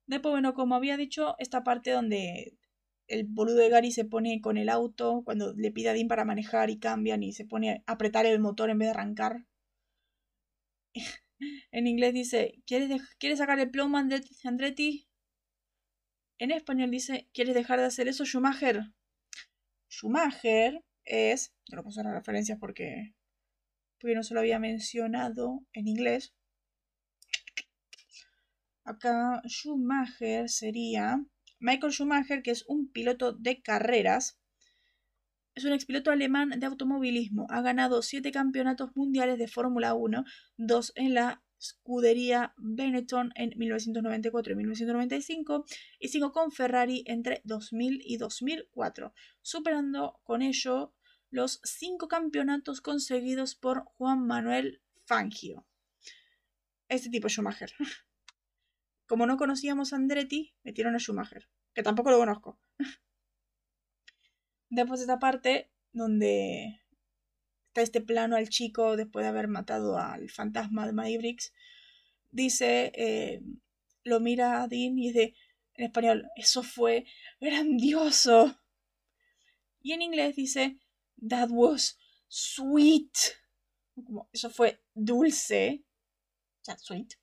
A: Después, bueno, como había dicho, esta parte donde el boludo de Gary se pone con el auto cuando le pide a Dean para manejar y cambian y se pone a apretar el motor en vez de arrancar. en inglés dice, ¿quieres, ¿quieres sacar el plomo Andretti? En español dice, ¿quieres dejar de hacer eso Schumacher? Schumacher es, no lo puse en las referencias porque, porque no se lo había mencionado en inglés. Acá Schumacher sería Michael Schumacher, que es un piloto de carreras, es un expiloto alemán de automovilismo. Ha ganado siete campeonatos mundiales de Fórmula 1, dos en la escudería Benetton en 1994 y 1995 y cinco con Ferrari entre 2000 y 2004, superando con ello los cinco campeonatos conseguidos por Juan Manuel Fangio. Este tipo Schumacher. Como no conocíamos a Andretti, metieron a Schumacher, que tampoco lo conozco. Después de esta parte, donde está este plano al chico después de haber matado al fantasma de Mavericks, dice, eh, lo mira a Dean y dice en español, eso fue grandioso. Y en inglés dice, that was sweet. Eso fue dulce. O sea, sweet.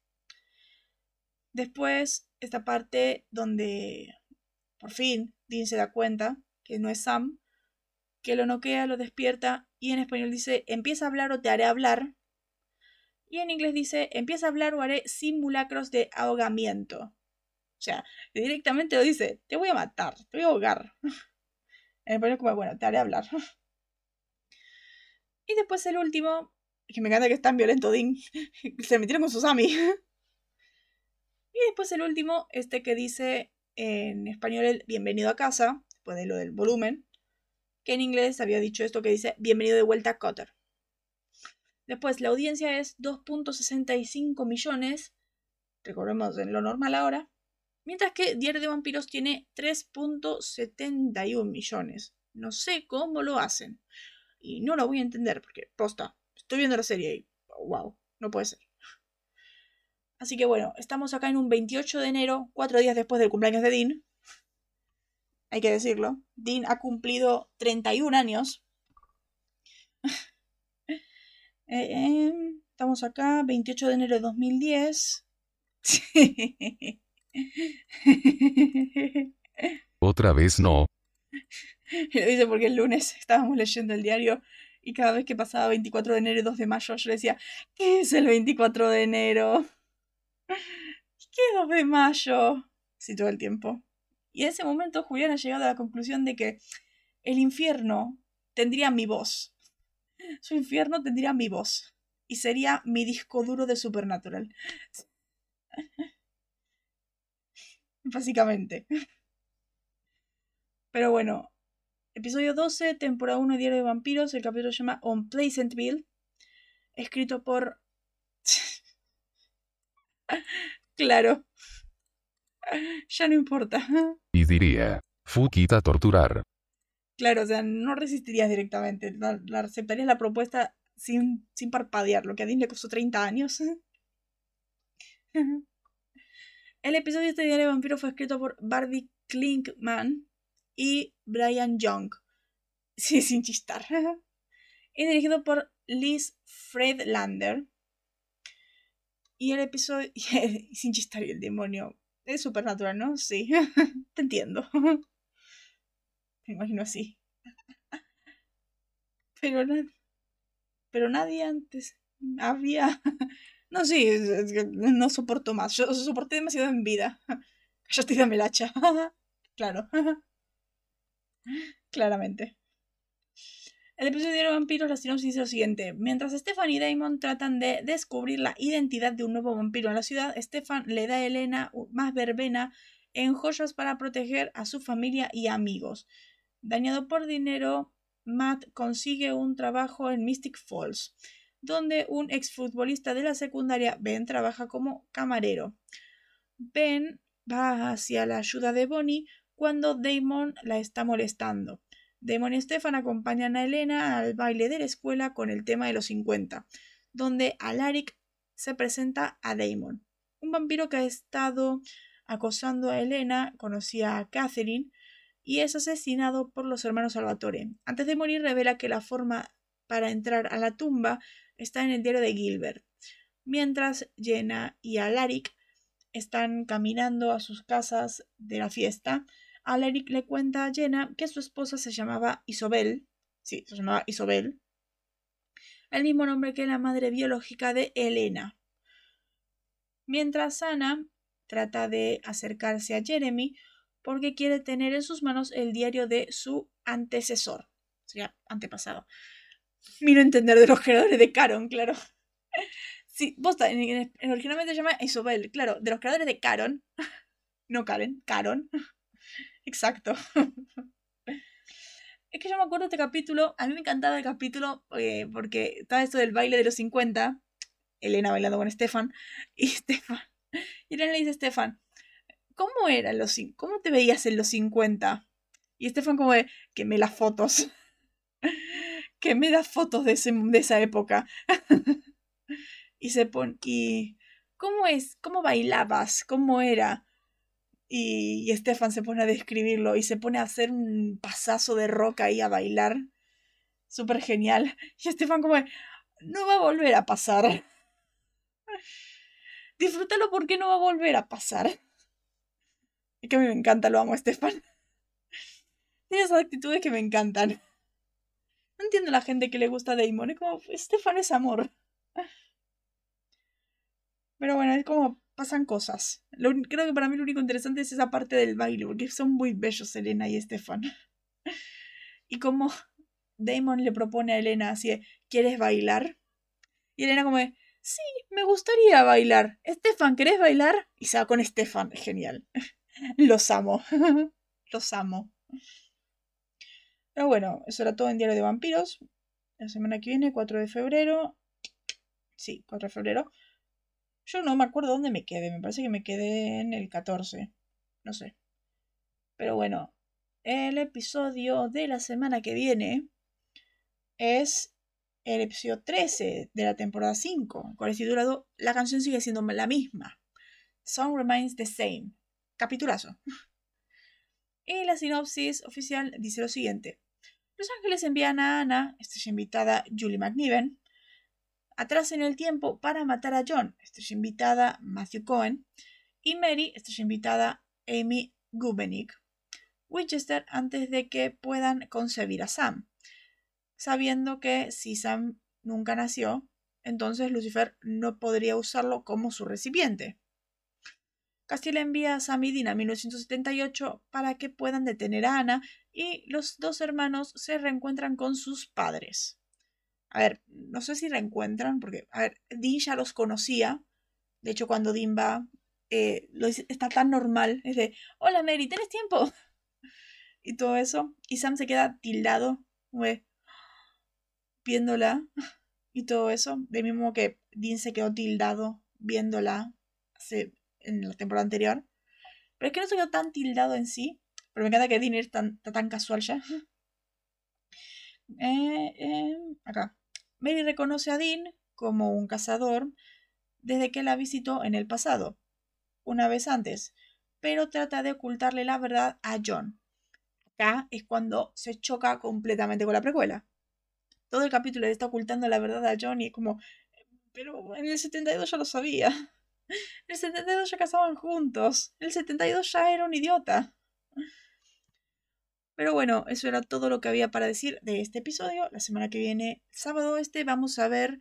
A: Después, esta parte donde por fin Dean se da cuenta que no es Sam, que lo noquea, lo despierta y en español dice empieza a hablar o te haré hablar. Y en inglés dice empieza a hablar o haré simulacros de ahogamiento. O sea, directamente lo dice, te voy a matar, te voy a ahogar. En español como, bueno, te haré hablar. Y después el último, que me encanta que es tan violento Dean, se metieron con Susami. Y después el último, este que dice en español el bienvenido a casa, después de lo del volumen, que en inglés había dicho esto que dice bienvenido de vuelta a Cotter. Después la audiencia es 2.65 millones, recordemos en lo normal ahora, mientras que Diario de Vampiros tiene 3.71 millones. No sé cómo lo hacen. Y no lo voy a entender porque, posta, estoy viendo la serie y, wow, no puede ser. Así que bueno, estamos acá en un 28 de enero, cuatro días después del cumpleaños de Dean. Hay que decirlo. Dean ha cumplido 31 años. Eh, em, Estamos acá, 28 de enero de 2010.
B: Otra vez no.
A: Lo dice porque el lunes estábamos leyendo el diario y cada vez que pasaba 24 de enero y 2 de mayo yo decía, ¿qué es el 24 de enero? ¿Qué es 2 de mayo? Sí, todo el tiempo. Y en ese momento Julián ha llegado a la conclusión de que el infierno tendría mi voz. Su infierno tendría mi voz. Y sería mi disco duro de Supernatural. Básicamente. Pero bueno, episodio 12, temporada 1, Diario de Vampiros. El capítulo se llama On Pleasantville. Escrito por. Claro. Ya no importa.
B: Y diría, Fukita torturar.
A: Claro, o sea, no resistirías directamente. La, la aceptarías la propuesta sin, sin parpadear, lo que a Dean le costó 30 años. El episodio de este diario de vampiro fue escrito por Barbie Klinkman y Brian Young. Sí, sin chistar. Y dirigido por Liz Fredlander. Y el episodio. sin chistar y el demonio. Es supernatural, ¿no? Sí. Te entiendo. Me imagino así. Pero, pero nadie antes había. No, sí, no soporto más. Yo soporté demasiado en vida. estoy dame el hacha. claro. Claramente. El episodio de Vampiros, la sinopsis dice lo siguiente. Mientras Stefan y Damon tratan de descubrir la identidad de un nuevo vampiro en la ciudad, Stefan le da a Elena más verbena en joyas para proteger a su familia y amigos. Dañado por dinero, Matt consigue un trabajo en Mystic Falls, donde un exfutbolista de la secundaria, Ben, trabaja como camarero. Ben va hacia la ayuda de Bonnie cuando Damon la está molestando. Damon y Stefan acompañan a Elena al baile de la escuela con el tema de los 50, donde Alaric se presenta a Damon, un vampiro que ha estado acosando a Elena, conocía a Catherine, y es asesinado por los hermanos Salvatore. Antes de morir revela que la forma para entrar a la tumba está en el diario de Gilbert. Mientras Jenna y Alaric están caminando a sus casas de la fiesta, Alaric le cuenta a Jenna que su esposa se llamaba Isobel, sí, se llamaba Isobel, el mismo nombre que la madre biológica de Elena. Mientras Ana trata de acercarse a Jeremy, porque quiere tener en sus manos el diario de su antecesor, sería antepasado. Miro entender de los creadores de Caron, claro. Sí, en, originalmente se llama Isobel, claro, de los creadores de Caron. No Karen, Caron. Exacto. Es que yo me acuerdo de este capítulo, a mí me encantaba el capítulo eh, porque estaba esto del baile de los 50, Elena bailando con Stefan, y Stefan, y Elena le dice a Stefan, ¿cómo era los cómo te veías en los 50? Y Estefan como de, que me las fotos. que me das fotos de, de esa época. y se pone, y ¿cómo es? ¿Cómo bailabas? ¿Cómo era? Y, y Estefan se pone a describirlo y se pone a hacer un pasazo de roca ahí a bailar. Súper genial. Y Estefan como no va a volver a pasar. Disfrútalo porque no va a volver a pasar que a mí me encanta, lo amo a Estefan. Tiene esas actitudes que me encantan. No entiendo a la gente que le gusta a Damon. Es como, Estefan es amor. Pero bueno, es como pasan cosas. creo que para mí lo único interesante es esa parte del baile, porque son muy bellos Elena y Estefan. Y como Damon le propone a Elena así, ¿quieres bailar? Y Elena como, sí, me gustaría bailar. Estefan, ¿querés bailar? Y se va con Estefan, genial. Los amo. Los amo. Pero bueno, eso era todo en Diario de Vampiros. La semana que viene, 4 de febrero. Sí, 4 de febrero. Yo no me acuerdo dónde me quedé. Me parece que me quedé en el 14. No sé. Pero bueno, el episodio de la semana que viene es el episodio 13 de la temporada 5, con el titulado La canción sigue siendo la misma. Song remains the same. Capitulazo. Y la sinopsis oficial dice lo siguiente. Los Ángeles envían a Ana, estrella invitada Julie McNiven, atrás en el tiempo para matar a John, estrella invitada Matthew Cohen, y Mary, estrella invitada Amy Gubenick. Winchester antes de que puedan concebir a Sam, sabiendo que si Sam nunca nació, entonces Lucifer no podría usarlo como su recipiente. Castiel envía a Sam y Dean a 1978 para que puedan detener a Ana y los dos hermanos se reencuentran con sus padres. A ver, no sé si reencuentran, porque, a ver, Dean ya los conocía. De hecho, cuando Dean va, eh, está tan normal. Es de, hola Mary, ¿tienes tiempo? Y todo eso. Y Sam se queda tildado, viéndola. Y todo eso. De mismo que Dean se quedó tildado viéndola en la temporada anterior. Pero es que no se quedó tan tildado en sí. Pero me encanta que Dean está tan, casual ya. Eh, eh, acá. Mary reconoce a Dean como un cazador desde que la visitó en el pasado, una vez antes, pero trata de ocultarle la verdad a John. Acá es cuando se choca completamente con la precuela. Todo el capítulo le está ocultando la verdad a John y es como, pero en el 72 ya lo sabía. En el 72 ya casaban juntos. En el 72 ya era un idiota. Pero bueno, eso era todo lo que había para decir de este episodio. La semana que viene, sábado este, vamos a ver.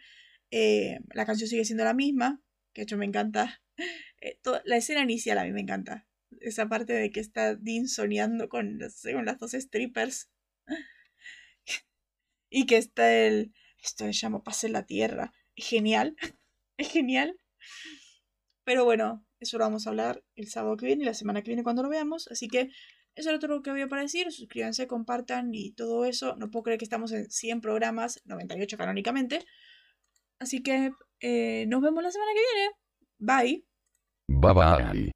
A: Eh, la canción sigue siendo la misma, que de hecho me encanta. Eh, la escena inicial a mí me encanta. Esa parte de que está Dean soñando con, con las dos strippers. y que está el. Esto se llama Pase en la Tierra. Genial. Es genial. Pero bueno, eso lo vamos a hablar el sábado que viene y la semana que viene cuando lo veamos. Así que eso era todo lo que había para decir. Suscríbanse, compartan y todo eso. No puedo creer que estamos en 100 programas, 98 canónicamente. Así que eh, nos vemos la semana que viene. Bye.
B: Bye bye.